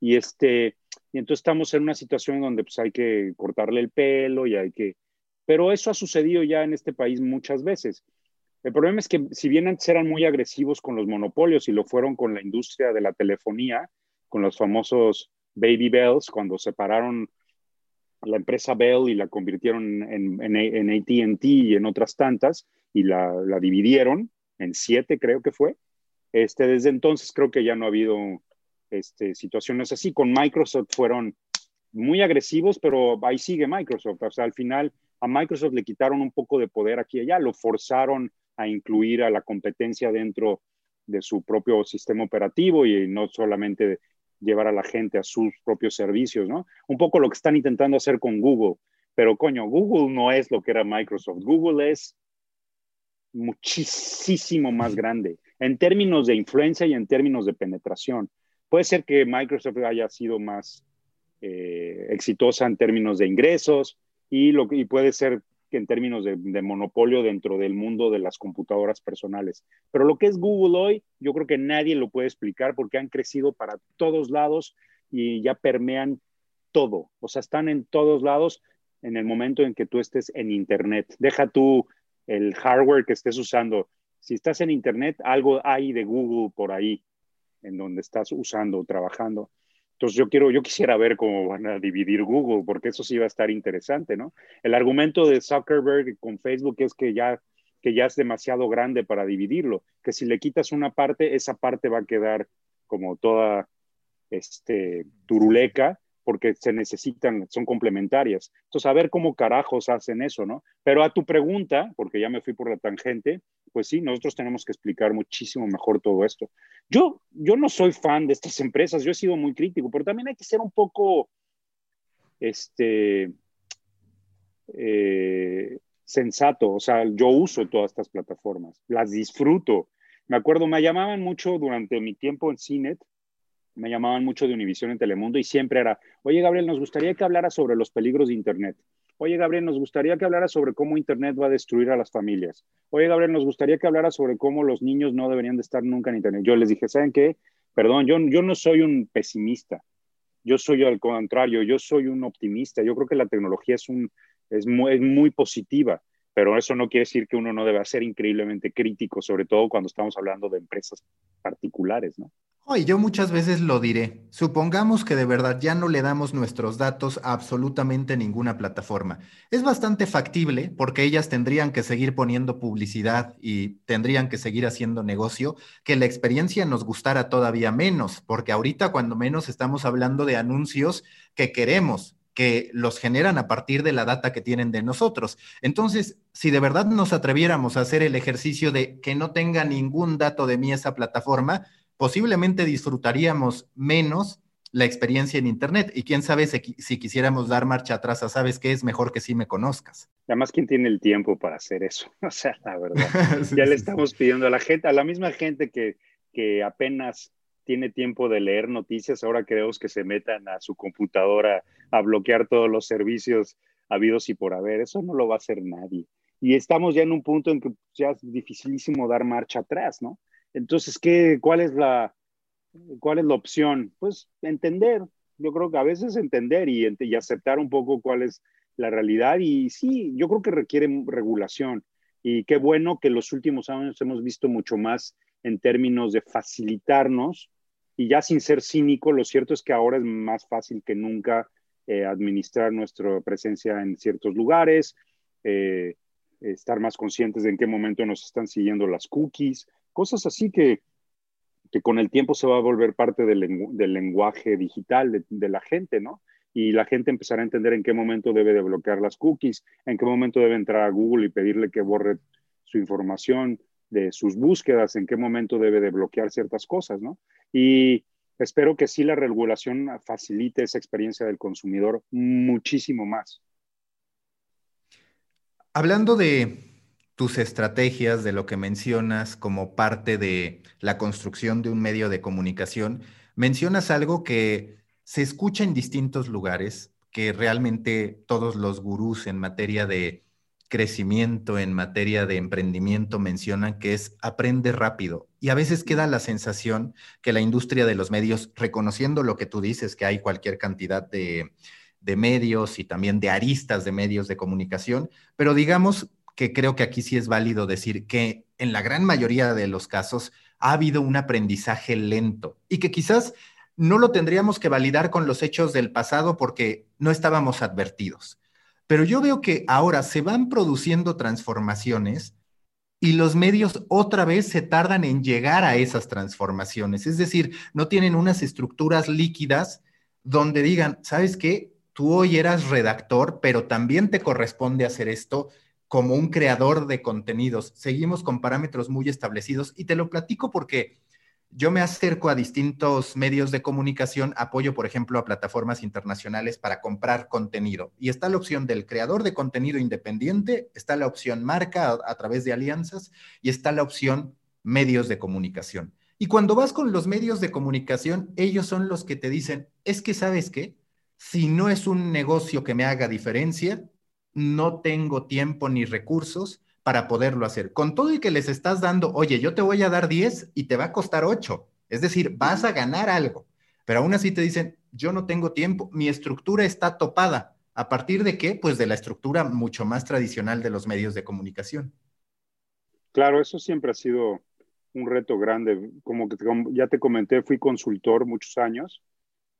y este, y entonces estamos en una situación donde pues hay que cortarle el pelo y hay que, pero eso ha sucedido ya en este país muchas veces. El problema es que si bien antes eran muy agresivos con los monopolios y lo fueron con la industria de la telefonía, con los famosos Baby Bells, cuando separaron la empresa Bell y la convirtieron en, en, ATT y en otras tantas y la, la, dividieron en siete, creo que fue. Este, desde entonces creo que ya no ha habido este, situaciones así. Con Microsoft fueron muy agresivos, pero ahí sigue Microsoft. O sea, al final a Microsoft le quitaron un poco de poder aquí y allá, lo forzaron a incluir a la competencia dentro de su propio sistema operativo y no solamente llevar a la gente a sus propios servicios, ¿no? Un poco lo que están intentando hacer con Google, pero coño, Google no es lo que era Microsoft, Google es muchísimo más grande en términos de influencia y en términos de penetración. Puede ser que Microsoft haya sido más eh, exitosa en términos de ingresos y, lo, y puede ser en términos de, monopolio dentro del mundo de las computadoras personales. Pero lo que es Google hoy, yo creo que nadie lo puede explicar porque han crecido para todos lados y ya permean todo. O sea, están en todos lados en el momento en que tú estés en Internet. Deja tú el hardware que estés usando. Si estás en Internet, algo hay de Google por ahí, en donde estás usando, trabajando. Entonces yo quiero, yo quisiera ver cómo van a dividir Google, porque eso sí va a estar interesante, ¿no? El argumento de Zuckerberg con Facebook es que ya, que ya es demasiado grande para dividirlo, que si le quitas una parte, esa parte va a quedar como toda este, turuleca, porque se necesitan, son complementarias. Entonces, a ver cómo carajos hacen eso, ¿no? Pero a tu pregunta, porque ya me fui por la tangente, pues sí, nosotros tenemos que explicar muchísimo mejor todo esto. Yo, yo no soy fan de estas (laughs) empresas, yo he sido muy crítico, pero también hay que ser un poco, este, eh, sensato. O sea, yo uso todas estas plataformas, las disfruto. Me acuerdo, me llamaban mucho durante mi tiempo en CINET, me llamaban mucho de Univisión en Telemundo y siempre era, oye Gabriel, nos gustaría que hablara sobre los peligros de Internet. Oye, Gabriel, nos gustaría que hablara sobre cómo Internet va a destruir a las familias. Oye, Gabriel, nos gustaría que hablara sobre cómo los niños no deberían de estar nunca en Internet. Yo les dije, ¿saben qué? Perdón, yo, yo no soy un pesimista. Yo soy al contrario, yo soy un optimista. Yo creo que la tecnología es, un, es, muy, es muy positiva, pero eso no quiere decir que uno no deba ser increíblemente crítico, sobre todo cuando estamos hablando de empresas particulares, ¿no? y yo muchas veces lo diré. Supongamos que de verdad ya no le damos nuestros datos a absolutamente ninguna plataforma. Es bastante factible porque ellas tendrían que seguir poniendo publicidad y tendrían que seguir haciendo negocio, que la experiencia nos gustara todavía menos, porque ahorita cuando menos estamos hablando de anuncios que queremos, que los generan a partir de la data que tienen de nosotros. Entonces, si de verdad nos atreviéramos a hacer el ejercicio de que no tenga ningún dato de mí esa plataforma, posiblemente disfrutaríamos menos la experiencia en Internet. Y quién sabe si, quisiéramos dar marcha atrás a, ¿sabes qué? Es mejor que sí me conozcas. Además, ¿quién tiene el tiempo para hacer eso? (laughs) O sea, la verdad. (laughs) ya le estamos pidiendo a la gente, a la misma gente que, que apenas tiene tiempo de leer noticias, ahora queremos que se metan a su computadora a bloquear todos los servicios habidos y por haber. Eso no lo va a hacer nadie. Y estamos ya en un punto en que ya es dificilísimo dar marcha atrás, ¿no? Entonces, ¿qué, cuál, es la, ¿cuál es la opción? Pues entender, yo creo que a veces entender y, y aceptar un poco cuál es la realidad y sí, yo creo que requiere regulación y qué bueno que los últimos años hemos visto mucho más en términos de facilitarnos y ya sin ser cínico, lo cierto es que ahora es más fácil que nunca eh, administrar nuestra presencia en ciertos lugares, eh, estar más conscientes de en qué momento nos están siguiendo las cookies, cosas así que, que con el tiempo se va a volver parte del, lenguaje digital de, la gente, ¿no? Y la gente empezará a entender en qué momento debe de bloquear las cookies, en qué momento debe entrar a Google y pedirle que borre su información de sus búsquedas, en qué momento debe de bloquear ciertas cosas, ¿no? Y espero que sí la regulación facilite esa experiencia del consumidor muchísimo más. Hablando de tus estrategias, de lo que mencionas como parte de la construcción de un medio de comunicación, mencionas algo que se escucha en distintos lugares, que realmente todos los gurús en materia de crecimiento, en materia de emprendimiento mencionan que es aprende rápido. Y a veces queda la sensación que la industria de los medios, reconociendo lo que tú dices, que hay cualquier cantidad de, de medios y también de aristas de medios de comunicación, pero digamos que creo que aquí sí es válido decir que en la gran mayoría de los casos ha habido un aprendizaje lento y que quizás no lo tendríamos que validar con los hechos del pasado porque no estábamos advertidos. Pero yo veo que ahora se van produciendo transformaciones y los medios otra vez se tardan en llegar a esas transformaciones. Es decir, no tienen unas estructuras líquidas donde digan, ¿sabes qué? Tú hoy eras redactor, pero también te corresponde hacer esto como un creador de contenidos. Seguimos con parámetros muy establecidos y te lo platico porque yo me acerco a distintos medios de comunicación, apoyo, por ejemplo, a plataformas internacionales para comprar contenido. Y está la opción del creador de contenido independiente, está la opción marca a, través de alianzas y está la opción medios de comunicación. Y cuando vas con los medios de comunicación, ellos son los que te dicen, es que sabes qué, si no es un negocio que me haga diferencia, no tengo tiempo ni recursos para poderlo hacer. Con todo y que les estás dando, oye, yo te voy a dar 10 y te va a costar 8. Es decir, vas a ganar algo. Pero aún así te dicen, yo no tengo tiempo, mi estructura está topada. ¿A partir de qué? Pues de la estructura mucho más tradicional de los medios de comunicación. Claro, eso siempre ha sido un reto grande. Como que ya te comenté, fui consultor muchos años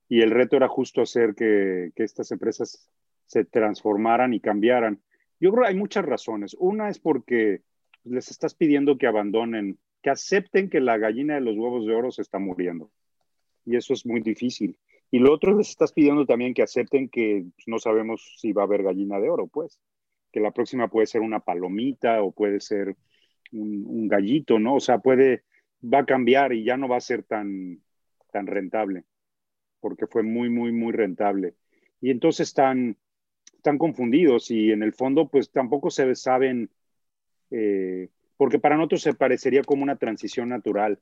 y el reto era justo hacer que, que estas empresas se transformaran y cambiaran. Yo creo que hay muchas razones. Una es porque les estás pidiendo que abandonen, que acepten que la gallina de los huevos de oro se está muriendo. Y eso es muy difícil. Y lo otro les estás pidiendo también que acepten que pues, no sabemos si va a haber gallina de oro, pues. Que la próxima puede ser una palomita o puede ser un, un gallito, ¿no? O sea, puede, va a cambiar y ya no va a ser tan, tan rentable, porque fue muy, muy, muy rentable. Y entonces están, están confundidos y en el fondo pues tampoco se saben, eh, porque para nosotros se parecería como una transición natural.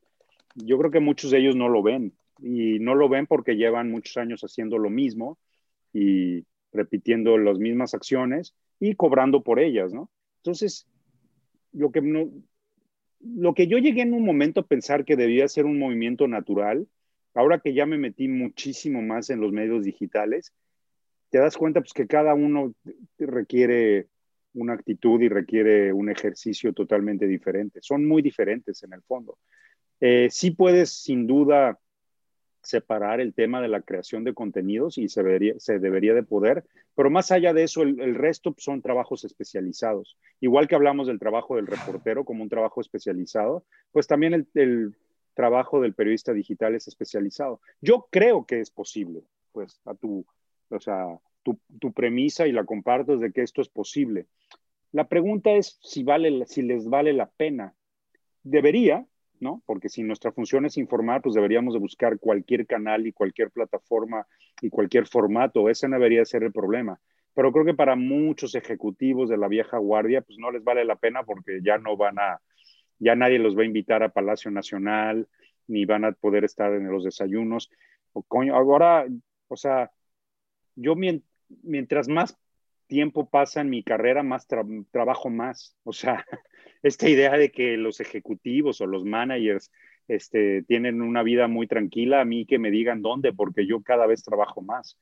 Yo creo que muchos de ellos no lo ven y no lo ven porque llevan muchos años haciendo lo mismo y repitiendo las mismas acciones y cobrando por ellas, ¿no? Entonces, lo que, no, lo que yo llegué en un momento a pensar que debía ser un movimiento natural, ahora que ya me metí muchísimo más en los medios digitales, te das cuenta pues, que cada uno requiere una actitud y requiere un ejercicio totalmente diferente. Son muy diferentes en el fondo. Eh, sí puedes, sin duda, separar el tema de la creación de contenidos y se debería, se debería de poder, pero más allá de eso, el, resto son trabajos especializados. Igual que hablamos del trabajo del reportero como un trabajo especializado, pues también el, el trabajo del periodista digital es especializado. Yo creo que es posible, pues, a tu, o sea, tu, premisa y la comparto de que esto es posible. La pregunta es si, vale, si les vale la pena. Debería, ¿no? Porque si nuestra función es informar, pues deberíamos de buscar cualquier canal y cualquier plataforma y cualquier formato. Ese no debería ser el problema. Pero creo que para muchos ejecutivos de la vieja guardia, pues no les vale la pena porque ya no van a, ya nadie los va a invitar a Palacio Nacional, ni van a poder estar en los desayunos. O coño, ahora, o sea, yo mientras más tiempo pasa en mi carrera, más trabajo más. O sea, (laughs) esta idea de que los ejecutivos o los managers este, tienen una vida muy tranquila, a mí que me digan dónde, porque yo cada vez trabajo más,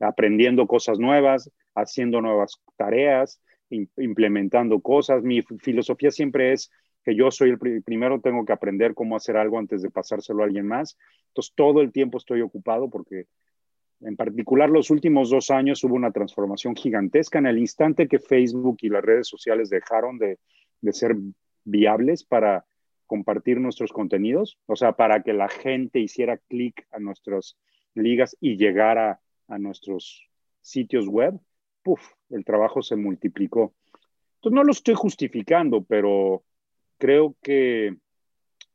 aprendiendo cosas nuevas, haciendo nuevas tareas, implementando cosas. Mi filosofía siempre es que yo soy el primero, tengo que aprender cómo hacer algo antes de pasárselo a alguien más. Entonces, todo el tiempo estoy ocupado porque en particular, los últimos dos años hubo una transformación gigantesca en el instante que Facebook y las redes sociales dejaron de, ser viables para compartir nuestros contenidos, o sea, para que la gente hiciera clic a nuestras ligas y llegara a nuestros sitios web, puff, el trabajo se multiplicó. Entonces, no lo estoy justificando, pero creo que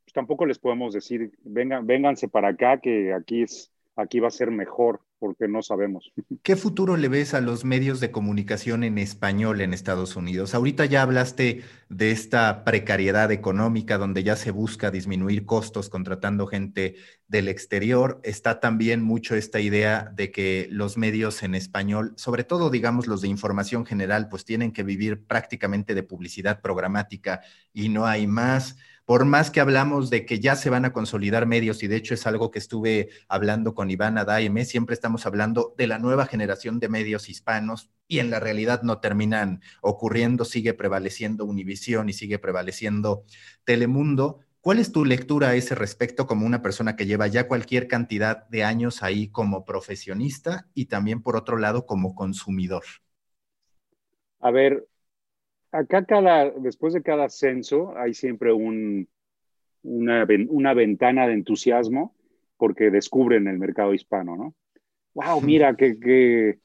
pues, tampoco les podemos decir, vengan, vénganse para acá, que aquí es aquí va a ser mejor porque no sabemos. (laughs) ¿Qué futuro le ves a los medios de comunicación en español en Estados Unidos? Ahorita ya hablaste de esta precariedad económica donde ya se busca disminuir costos contratando gente del exterior. Está también mucho esta idea de que los medios en español, sobre todo digamos los de información general, pues tienen que vivir prácticamente de publicidad programática y no hay más por más que hablamos de que ya se van a consolidar medios, y de hecho es algo que estuve hablando con Iván Adaime, siempre estamos hablando de la nueva generación de medios hispanos y en la realidad no terminan ocurriendo, sigue prevaleciendo Univisión y sigue prevaleciendo Telemundo. ¿Cuál es tu lectura a ese respecto como una persona que lleva ya cualquier cantidad de años ahí como profesionista y también por otro lado como consumidor? A ver, acá cada, después de cada censo hay siempre un, una, una, ventana de entusiasmo porque descubren el mercado hispano, ¿no? ¡Wow! Mira qué, qué,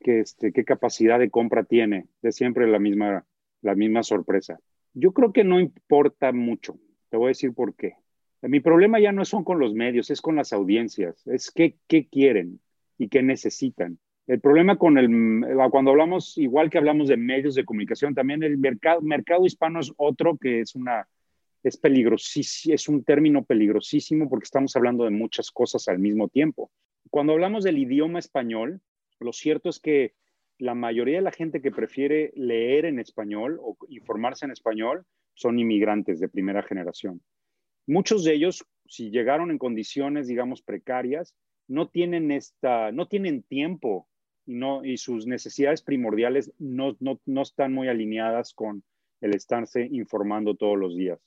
qué, este, qué capacidad de compra tiene. De siempre la misma, la misma sorpresa. Yo creo que no importa mucho. Te voy a decir por qué. Mi problema ya no son con los medios, es con las audiencias. Es qué, qué quieren y qué necesitan. El problema con el, cuando hablamos, igual que hablamos de medios de comunicación, también el mercado, mercado hispano es otro que es una, es peligrosísimo, es un término peligrosísimo porque estamos hablando de muchas cosas al mismo tiempo. Cuando hablamos del idioma español, lo cierto es que la mayoría de la gente que prefiere leer en español o informarse en español son inmigrantes de primera generación. Muchos de ellos, si llegaron en condiciones, digamos, precarias, no tienen esta, no tienen tiempo y, no, y sus necesidades primordiales no, no, no están muy alineadas con el estarse informando todos los días.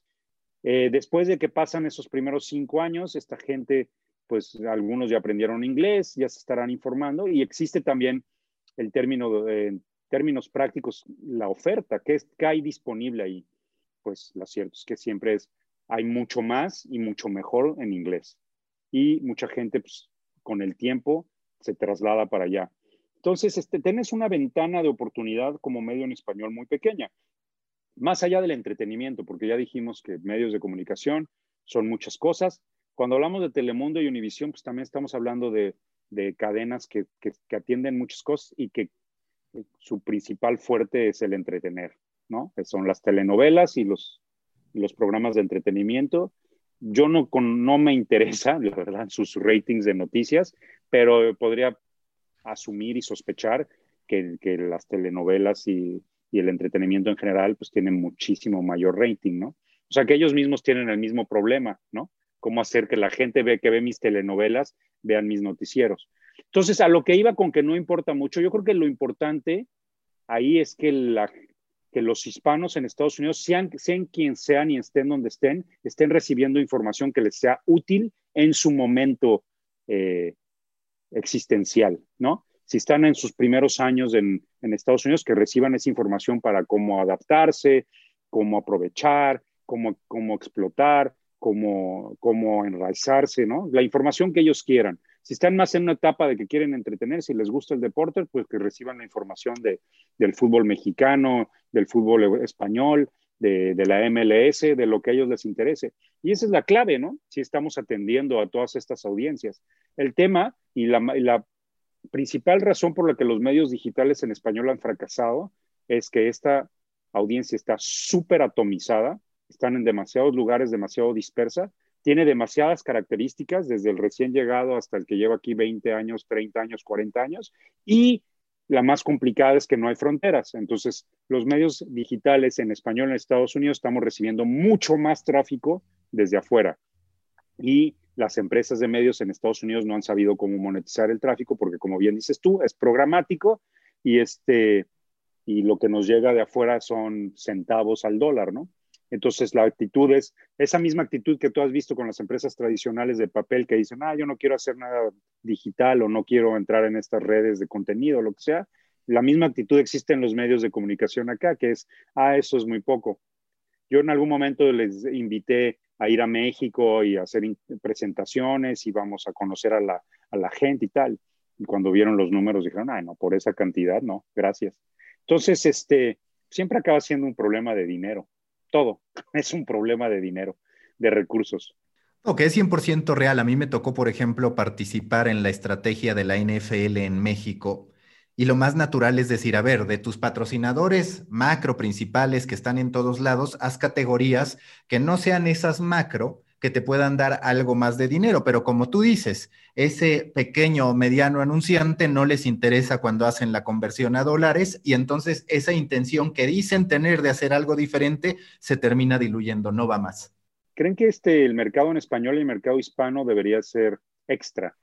Eh, después de que pasan esos primeros cinco años, esta gente, pues algunos ya aprendieron inglés, ya se estarán informando y existe también el término, en términos prácticos, la oferta, que, es, que hay disponible ahí. Pues lo cierto es que siempre es, hay mucho más y mucho mejor en inglés. Y mucha gente, pues, con el tiempo, se traslada para allá. Entonces, este, tienes una ventana de oportunidad como medio en español muy pequeña, más allá del entretenimiento, porque ya dijimos que medios de comunicación son muchas cosas. Cuando hablamos de Telemundo y Univisión, pues también estamos hablando de, cadenas que, atienden muchas cosas y que eh, su principal fuerte es el entretener, ¿no? Que son las telenovelas y los, los programas de entretenimiento. Yo no, no me interesa, (laughs) la verdad, sus ratings de noticias, pero podría asumir y sospechar que, las telenovelas y, el entretenimiento en general pues tienen muchísimo mayor rating, ¿no? O sea que ellos mismos tienen el mismo problema, ¿no? Cómo hacer que la gente ve que ve mis telenovelas, vean mis noticieros. Entonces, a lo que iba con que no importa mucho, yo creo que lo importante ahí es que, la, que los hispanos en Estados Unidos, sean, sean quien sean y estén donde estén, estén recibiendo información que les sea útil en su momento eh, existencial, ¿no? Si están en sus primeros años en, Estados Unidos, que reciban esa información para cómo adaptarse, cómo aprovechar, cómo, cómo explotar, cómo, cómo enraizarse, ¿no? La información que ellos quieran. Si están más en una etapa de que quieren entretenerse y les gusta el deporte, pues que reciban la información de, del fútbol mexicano, del fútbol español, de, la MLS, de lo que a ellos les interese. Y esa es la clave, ¿no? Si estamos atendiendo a todas estas audiencias. El tema y la, la principal razón por la que los medios digitales en español han fracasado es que esta audiencia está súper atomizada, están en demasiados lugares, demasiado dispersa, tiene demasiadas características, desde el recién llegado hasta el que lleva aquí 20 años, 30 años, 40 años, y la más complicada es que no hay fronteras. Entonces, los medios digitales en español en Estados Unidos estamos recibiendo mucho más tráfico desde afuera. Y las empresas de medios en Estados Unidos no han sabido cómo monetizar el tráfico porque, como bien dices tú, es programático y, este, y lo que nos llega de afuera son centavos al dólar, ¿no? Entonces la actitud es esa misma actitud que tú has visto con las empresas tradicionales de papel que dicen, ah, yo no quiero hacer nada digital o no quiero entrar en estas redes de contenido, lo que sea. La misma actitud existe en los medios de comunicación acá, que es, ah, eso es muy poco. Yo en algún momento les invité a ir a México y a hacer presentaciones y vamos a conocer a la, a la gente y tal. Y cuando vieron los números dijeron, ah, no, por esa cantidad, no, gracias. Entonces, este, siempre acaba siendo un problema de dinero todo. (laughs) Es un problema de dinero, de recursos. No, que es 100% real. A mí me tocó, por ejemplo, participar en la estrategia de la NFL en México. Y lo más natural es decir, a ver, de tus patrocinadores macro principales que están en todos lados, haz categorías que no sean esas macro, que te puedan dar algo más de dinero. Pero como tú dices, ese pequeño o mediano anunciante no les interesa cuando hacen la conversión a dólares y entonces esa intención que dicen tener de hacer algo diferente se termina diluyendo, no va más. ¿Creen que este, el mercado en español y el mercado hispano debería ser extra?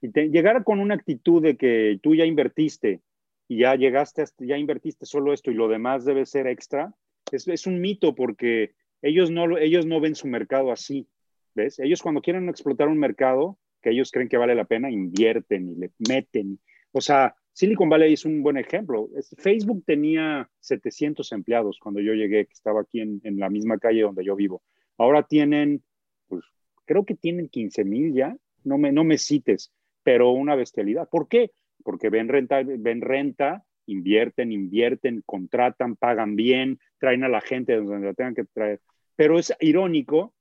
Y llegar con una actitud de que tú ya invertiste y ya llegaste, ya invertiste solo esto y lo demás debe ser extra, es, es un mito porque ellos no, ellos no ven su mercado así, ¿ves? Ellos cuando quieren explotar un mercado que ellos creen que vale la pena, invierten y le meten. O sea, Silicon Valley es un buen ejemplo. Facebook tenía 700 empleados cuando yo llegué, que estaba aquí en, en la misma calle donde yo vivo. Ahora tienen, pues creo que tienen 15 mil ya, no me, no me cites, pero una bestialidad. ¿Por qué? Porque ven renta, ven renta invierten, invierten, contratan, pagan bien, traen a la gente donde la tengan que traer. Pero es irónico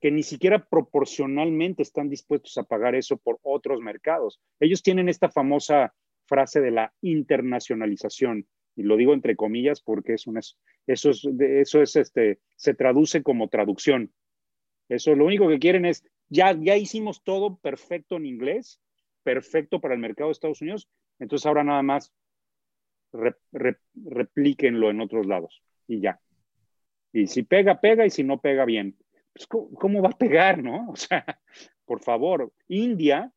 que ni siquiera proporcionalmente están dispuestos a pagar eso por otros mercados. Ellos tienen esta famosa frase de la internacionalización, y lo digo entre comillas porque es una, eso es, eso es este, se traduce como traducción. Eso lo único que quieren es, ya, ya hicimos todo perfecto en inglés, perfecto para el mercado de Estados Unidos, entonces ahora nada más replíquenlo en otros lados y ya. Y si pega, pega, y si no pega, bien. Pues, ¿cómo, va a pegar, no? (laughs) O sea, por favor, India,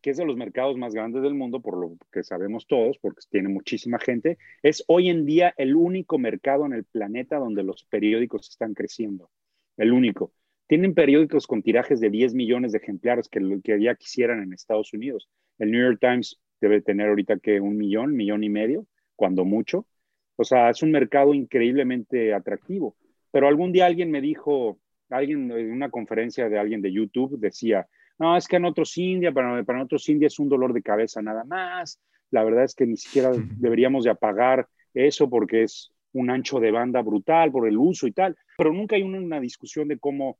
que es de los mercados más grandes del mundo, por lo que sabemos todos, porque tiene muchísima gente, es hoy en día el único mercado en el planeta donde los periódicos están creciendo. El único. Tienen periódicos con tirajes de 10 millones de ejemplares que, que ya quisieran en Estados Unidos. El New York Times debe tener ahorita que un millón, millón y medio, cuando mucho. O sea, es un mercado increíblemente atractivo. Pero algún día alguien me dijo, alguien en una conferencia de alguien de YouTube decía, no, es que en otros India, para, para otros India es un dolor de cabeza nada más. La verdad es que ni siquiera deberíamos de apagar eso porque es un ancho de banda brutal por el uso y tal. Pero nunca hay una, discusión de cómo,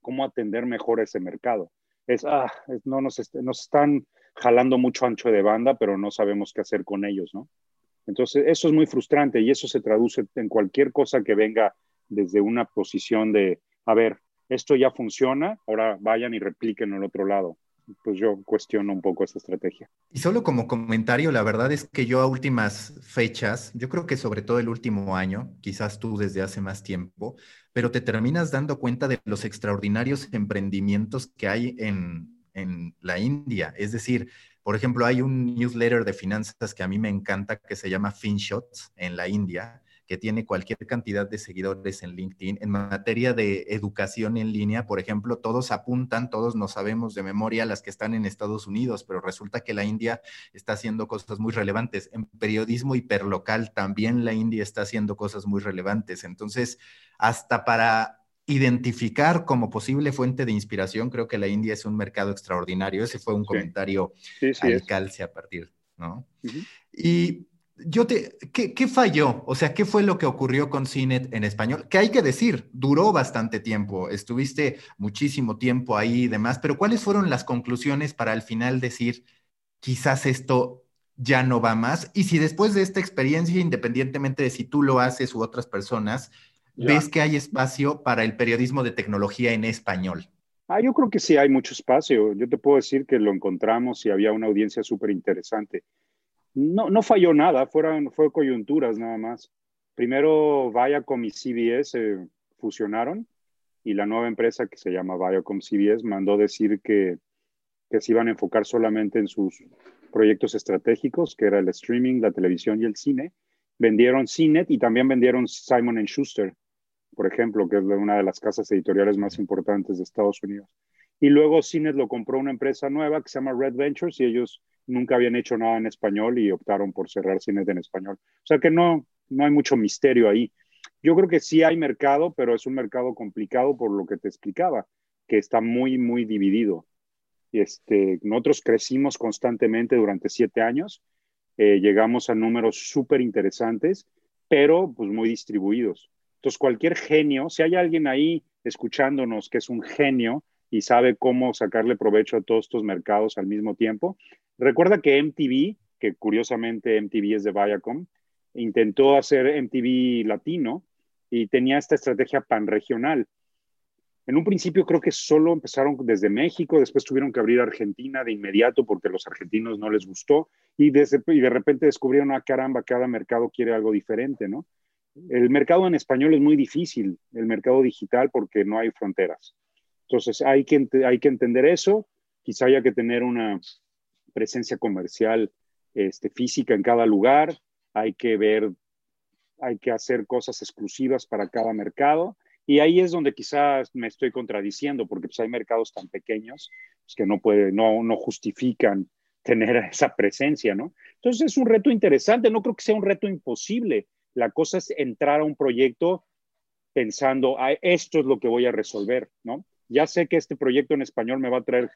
cómo atender mejor ese mercado. Es, ah, no nos, nos están jalando mucho ancho de banda, pero no sabemos qué hacer con ellos, ¿no? Entonces, eso es muy frustrante y eso se traduce en cualquier cosa que venga desde una posición de, a ver, esto ya funciona, ahora vayan y repliquen el otro lado. Pues yo cuestiono un poco esa estrategia. Y solo como comentario, la verdad es que yo a últimas fechas, yo creo que sobre todo el último año, quizás tú desde hace más tiempo, pero te terminas dando cuenta de los extraordinarios emprendimientos que hay en, en la India. Es decir, por ejemplo, hay un newsletter de finanzas que a mí me encanta que se llama FinShots en la India, que tiene cualquier cantidad de seguidores en LinkedIn. En materia de educación en línea, por ejemplo, todos apuntan, todos no sabemos de memoria las que están en Estados Unidos, pero resulta que la India está haciendo cosas muy relevantes. En periodismo hiperlocal también la India está haciendo cosas muy relevantes. Entonces, hasta para identificar como posible fuente de inspiración, creo que la India es un mercado extraordinario. Ese fue un comentario al calce a partir, ¿no? Y yo te, ¿qué, falló? O sea, ¿qué fue lo que ocurrió con CINET en español? Que hay que decir, duró bastante tiempo, estuviste muchísimo tiempo ahí y demás, pero ¿cuáles fueron las conclusiones para al final decir, quizás esto ya no va más? Y si después de esta experiencia, independientemente de si tú lo haces u otras personas, ves que hay espacio para el periodismo de tecnología en español? Ah, yo creo que sí hay mucho espacio. Yo te puedo decir que lo encontramos y había una audiencia súper interesante. No, no falló nada, fueron, fue coyunturas nada más. Primero Viacom y CBS fusionaron y la nueva empresa que se llama Viacom CBS mandó decir que, que se iban a enfocar solamente en sus proyectos estratégicos, que era el streaming, la televisión y el cine. Vendieron CNET y también vendieron Simon Schuster por ejemplo, que es una de las casas editoriales más importantes de Estados Unidos. Y luego Cines lo compró una empresa nueva que se llama Red Ventures y ellos nunca habían hecho nada en español y optaron por cerrar Cines en español. O sea que no, no hay mucho misterio ahí. Yo creo que sí hay mercado, pero es un mercado complicado por lo que te explicaba, que está muy, muy dividido. Este, nosotros crecimos constantemente durante siete años, eh, llegamos a números súper interesantes, pero pues muy distribuidos. Entonces, cualquier genio, si hay alguien ahí escuchándonos, que es un genio y sabe cómo sacarle provecho a todos estos mercados al mismo tiempo. Recuerda que MTV, que curiosamente MTV es de Viacom, intentó hacer MTV latino y tenía esta estrategia panregional. En un principio creo que solo empezaron desde México, después tuvieron que abrir Argentina de inmediato porque a los argentinos no les gustó y, de repente descubrieron, ah, caramba, cada mercado quiere algo diferente, ¿no? El mercado en español es muy difícil, el mercado digital, porque no hay fronteras. Entonces hay que, hay que entender eso, quizá haya que tener una presencia comercial este, física en cada lugar, hay que ver, hay que hacer cosas exclusivas para cada mercado. Y ahí es donde quizás me estoy contradiciendo, porque pues, hay mercados tan pequeños pues, que no, puede, no, no justifican tener (laughs) esa presencia, ¿no? Entonces es un reto interesante, no creo que sea un reto imposible. La cosa es entrar a un proyecto pensando, ah, esto es lo que voy a resolver, ¿no? Ya sé que este proyecto en español me va a traer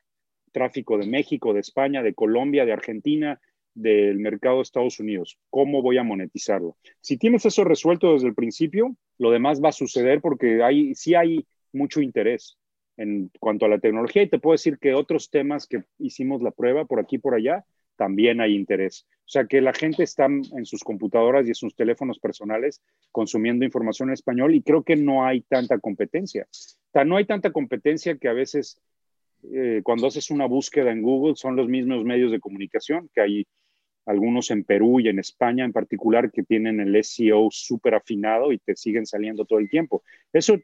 tráfico de México, de España, de Colombia, de Argentina, del mercado de Estados Unidos. ¿Cómo voy a monetizarlo? Si tienes eso resuelto desde el principio, lo demás va a suceder porque hay, sí hay mucho interés en cuanto a la tecnología y te puedo decir que otros temas que hicimos la prueba por aquí y por allá, también hay interés. O sea que la gente está en sus computadoras y en sus teléfonos personales consumiendo información en español y creo que no hay tanta competencia. No hay tanta competencia que a veces eh, cuando haces una búsqueda en Google son los mismos medios de comunicación, que hay algunos en Perú y en España en particular que tienen el SEO súper afinado y te siguen saliendo todo el tiempo. Eso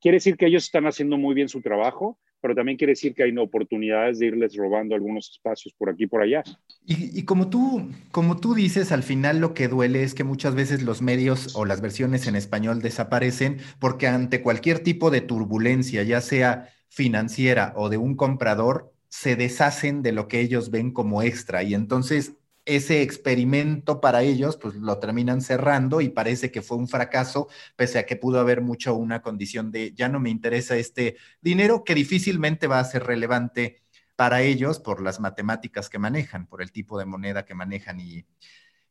quiere decir que ellos están haciendo muy bien su trajo, pero también quiere decir que hay oportunidades de irles robando algunos espacios por aquí y por allá. Y, y, como, tú, como tú dices, al final lo que duele es que muchas veces los medios o las versiones en español desaparecen porque ante cualquier tipo de turbulencia, ya sea financiera o de un comprador, se deshacen de lo que ellos ven como extra y entonces ese experimento para ellos, pues lo terminan cerrando y parece que fue un fracaso, pese a que pudo haber mucho una condición de ya no me interesa este dinero, que difícilmente va a ser relevante para ellos por las matemáticas que manejan, por el tipo de moneda que manejan y,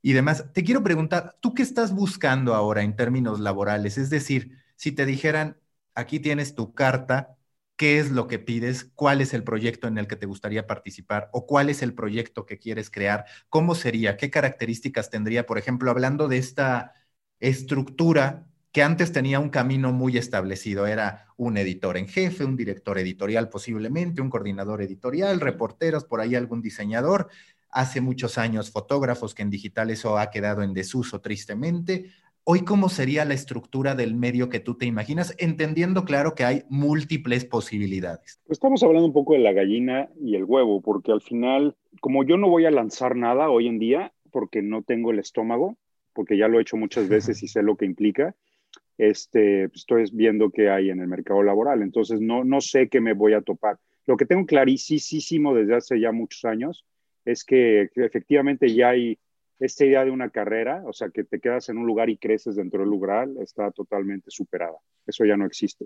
y demás. Te quiero preguntar, ¿tú qué estás buscando ahora en términos laborales? Es decir, si te dijeran, aquí tienes tu carta, qué es lo que pides, cuál es el proyecto en el que te gustaría participar o cuál es el proyecto que quieres crear, cómo sería, qué características tendría, por ejemplo, hablando de esta estructura que antes tenía un camino muy establecido, era un editor en jefe, un director editorial posiblemente, un coordinador editorial, reporteros, por ahí algún diseñador, hace muchos años fotógrafos que en digital eso ha quedado en desuso tristemente, Hoy, ¿cómo sería la estructura del medio que tú te imaginas? Entendiendo, claro, que hay múltiples posibilidades. Estamos hablando un poco de la gallina y el huevo, porque al final, como yo no voy a lanzar nada hoy en día, porque no tengo el estómago, porque ya lo he hecho muchas veces y sé lo que implica, este, pues, estoy viendo qué hay en el mercado laboral. Entonces, no, no sé qué me voy a topar. Lo que tengo clarísimo desde hace ya muchos años es que efectivamente ya hay esta idea de una carrera, o sea, que te quedas en un lugar y creces dentro del lugar, está totalmente superada. Eso ya no existe.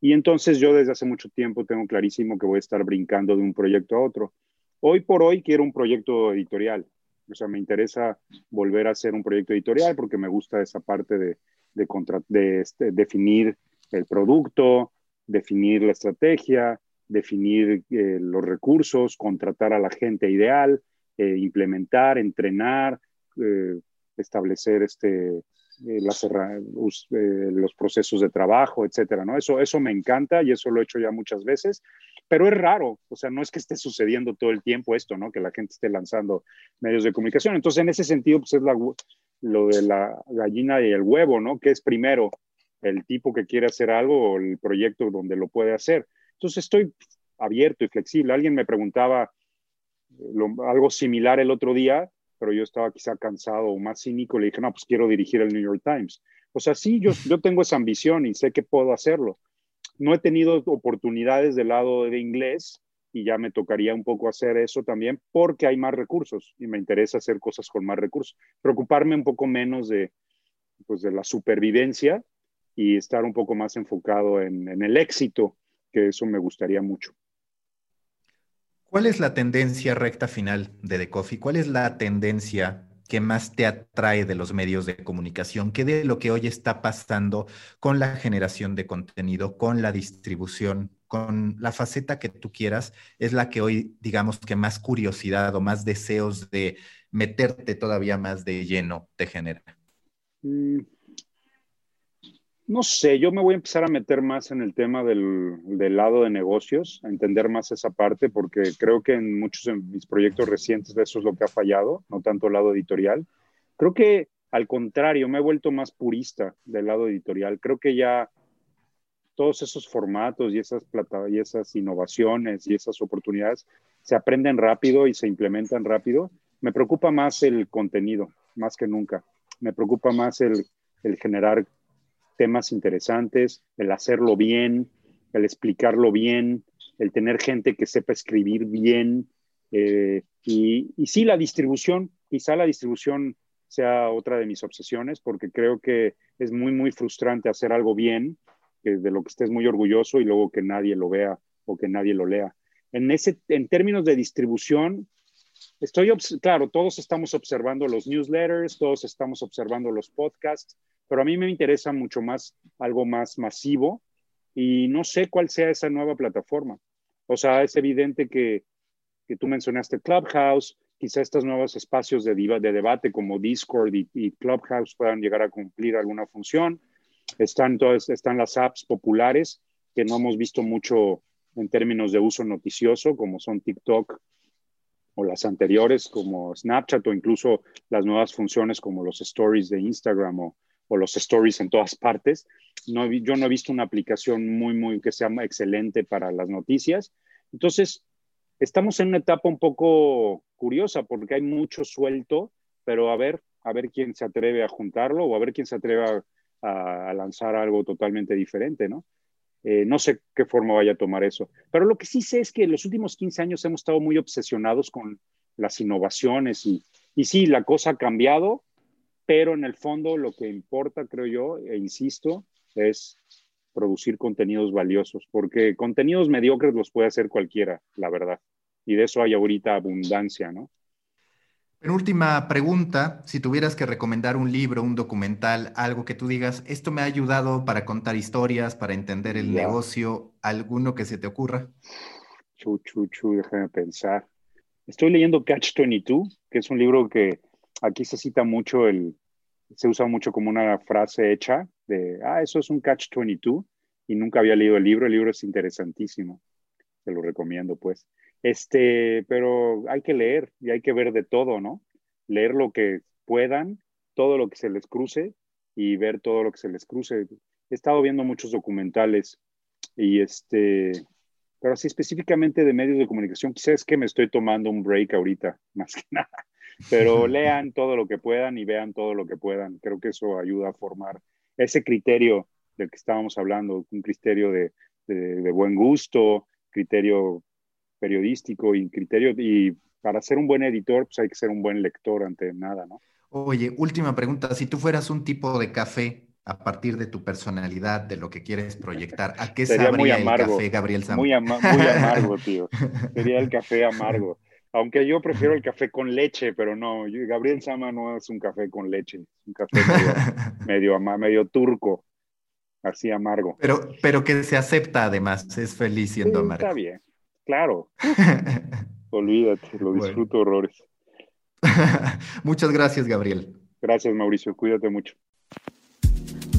Y entonces yo desde hace mucho tiempo tengo clarísimo que voy a estar brincando de un proyecto a otro. Hoy por hoy quiero un proyecto editorial. O sea, me interesa volver a hacer un proyecto editorial porque me gusta esa parte de, de, este, definir el producto, definir la estrategia, definir eh, los recursos, contratar a la gente ideal, eh, implementar, entrenar, eh, establecer este, eh, los procesos de trabajo, etcétera, ¿no? Eso, eso me encanta y eso lo he hecho ya muchas veces, pero es raro, o sea, no es que esté sucediendo todo el tiempo esto, ¿no? Que la gente esté lanzando medios de comunicación. Entonces, en ese sentido, pues es lo de la gallina y el huevo, ¿no? Que es primero el tipo que quiere hacer algo o el proyecto donde lo puede hacer. Entonces, estoy abierto y flexible. Alguien me preguntaba, algo similar el otro día, pero yo estaba quizá cansado o más cínico, le dije, no, pues quiero dirigir el New York Times. O sea, sí, yo, yo tengo esa ambición y sé que puedo hacerlo. No he tenido oportunidades del lado de inglés y ya me tocaría un poco hacer eso también porque hay más recursos y me interesa hacer cosas con más recursos. Preocuparme un poco menos de, pues, de la supervivencia y estar un poco más enfocado en, en el éxito, que eso me gustaría mucho. ¿Cuál es la tendencia recta final de The Coffee? ¿Cuál es la tendencia que más te atrae de los medios de comunicación? ¿Qué de lo que hoy está pasando con la generación de contenido, con la distribución, con la faceta que tú quieras, es la que hoy, digamos que más curiosidad o más deseos de meterte todavía más de lleno te genera? Mm, no sé, yo me voy a empezar a meter más en el tema del, lado de negocios, a entender más esa parte, porque creo que en muchos de mis proyectos recientes eso es lo que ha fallado, no tanto el lado editorial. Creo que al contrario, me he vuelto más purista del lado editorial. Creo que ya todos esos formatos y esas, plata y esas innovaciones y esas oportunidades se aprenden rápido y se implementan rápido. Me preocupa más el contenido, más que nunca. Me preocupa más el, el generar temas interesantes, el hacerlo bien, el explicarlo bien, el tener gente que sepa escribir bien. Eh, y, y sí, la distribución, quizá la distribución sea otra de mis obsesiones, porque creo que es muy, muy frustrante hacer algo bien, que de lo que estés muy orgulloso y luego que nadie lo vea o que nadie lo lea. En, ese, en términos de distribución, estoy, claro, todos estamos observando los newsletters, todos estamos observando los podcasts, pero a mí me interesa mucho más algo más masivo y no sé cuál sea esa nueva plataforma. O sea, es evidente que, que tú mencionaste Clubhouse, quizá estos nuevos espacios de, de debate como Discord y, Clubhouse puedan llegar a cumplir alguna función. Están, todas, están las apps populares que no hemos visto mucho en términos de uso noticioso, como son TikTok o las anteriores, como Snapchat o incluso las nuevas funciones como los stories de Instagram o, o los stories en todas partes. No, yo no he visto una aplicación muy, muy que sea excelente para las noticias. Entonces, estamos en una etapa un poco curiosa porque hay mucho suelto, pero a ver, a ver quién se atreve a juntarlo o a ver quién se atreve a, lanzar algo totalmente diferente, ¿no? Eh, no sé qué forma vaya a tomar eso. Pero lo que sí sé es que en los últimos 15 años hemos estado muy obsesionados con las innovaciones y, y sí, la cosa ha cambiado, pero en el fondo lo que importa, creo yo, e insisto, es producir contenidos valiosos, porque contenidos mediocres los puede hacer cualquiera, la verdad. Y de eso hay ahorita abundancia, ¿no? última pregunta, si tuvieras que recomendar un libro, un documental, algo que tú digas, esto me ha ayudado para contar historias, para entender el negocio, alguno que se te ocurra. Chu, chu, chu, déjame pensar. Estoy leyendo Catch 22, que es un libro que aquí se cita mucho el, se usa mucho como una frase hecha de, ah, eso es un catch 22 y nunca había leído el libro, el libro es interesantísimo, te lo recomiendo pues. Este, pero hay que leer y hay que ver de todo, ¿no? Leer lo que puedan, todo lo que se les cruce y ver todo lo que se les cruce. He estado viendo muchos documentales y este, pero así específicamente de medios de comunicación, quizás es que me estoy tomando un break ahorita, (laughs) más que nada. Pero (laughs) lean todo lo que puedan y vean todo lo que puedan. Creo que eso ayuda a formar ese criterio del que estábamos hablando, un criterio de, buen gusto, criterio periodístico y criterio, y para ser un buen editor, pues hay que ser un buen lector ante nada, ¿no? Oye, última pregunta, si tú fueras un tipo de café a partir de tu personalidad, de lo que quieres proyectar, ¿a qué Sería sabría muy amargo, el café Gabriel Sam? Muy, muy amargo, tío. Sería el café amargo. Aunque yo prefiero el café con leche, pero no, Gabriel Sama no es un café con leche, es un café medio, (laughs) medio, turco, así amargo. Pero, pero que se acepta además, es feliz siendo amargo. Está bien, claro. (laughs) Olvídate, lo disfruto horrores. (laughs) Muchas gracias, Gabriel. Gracias, Mauricio, cuídate mucho.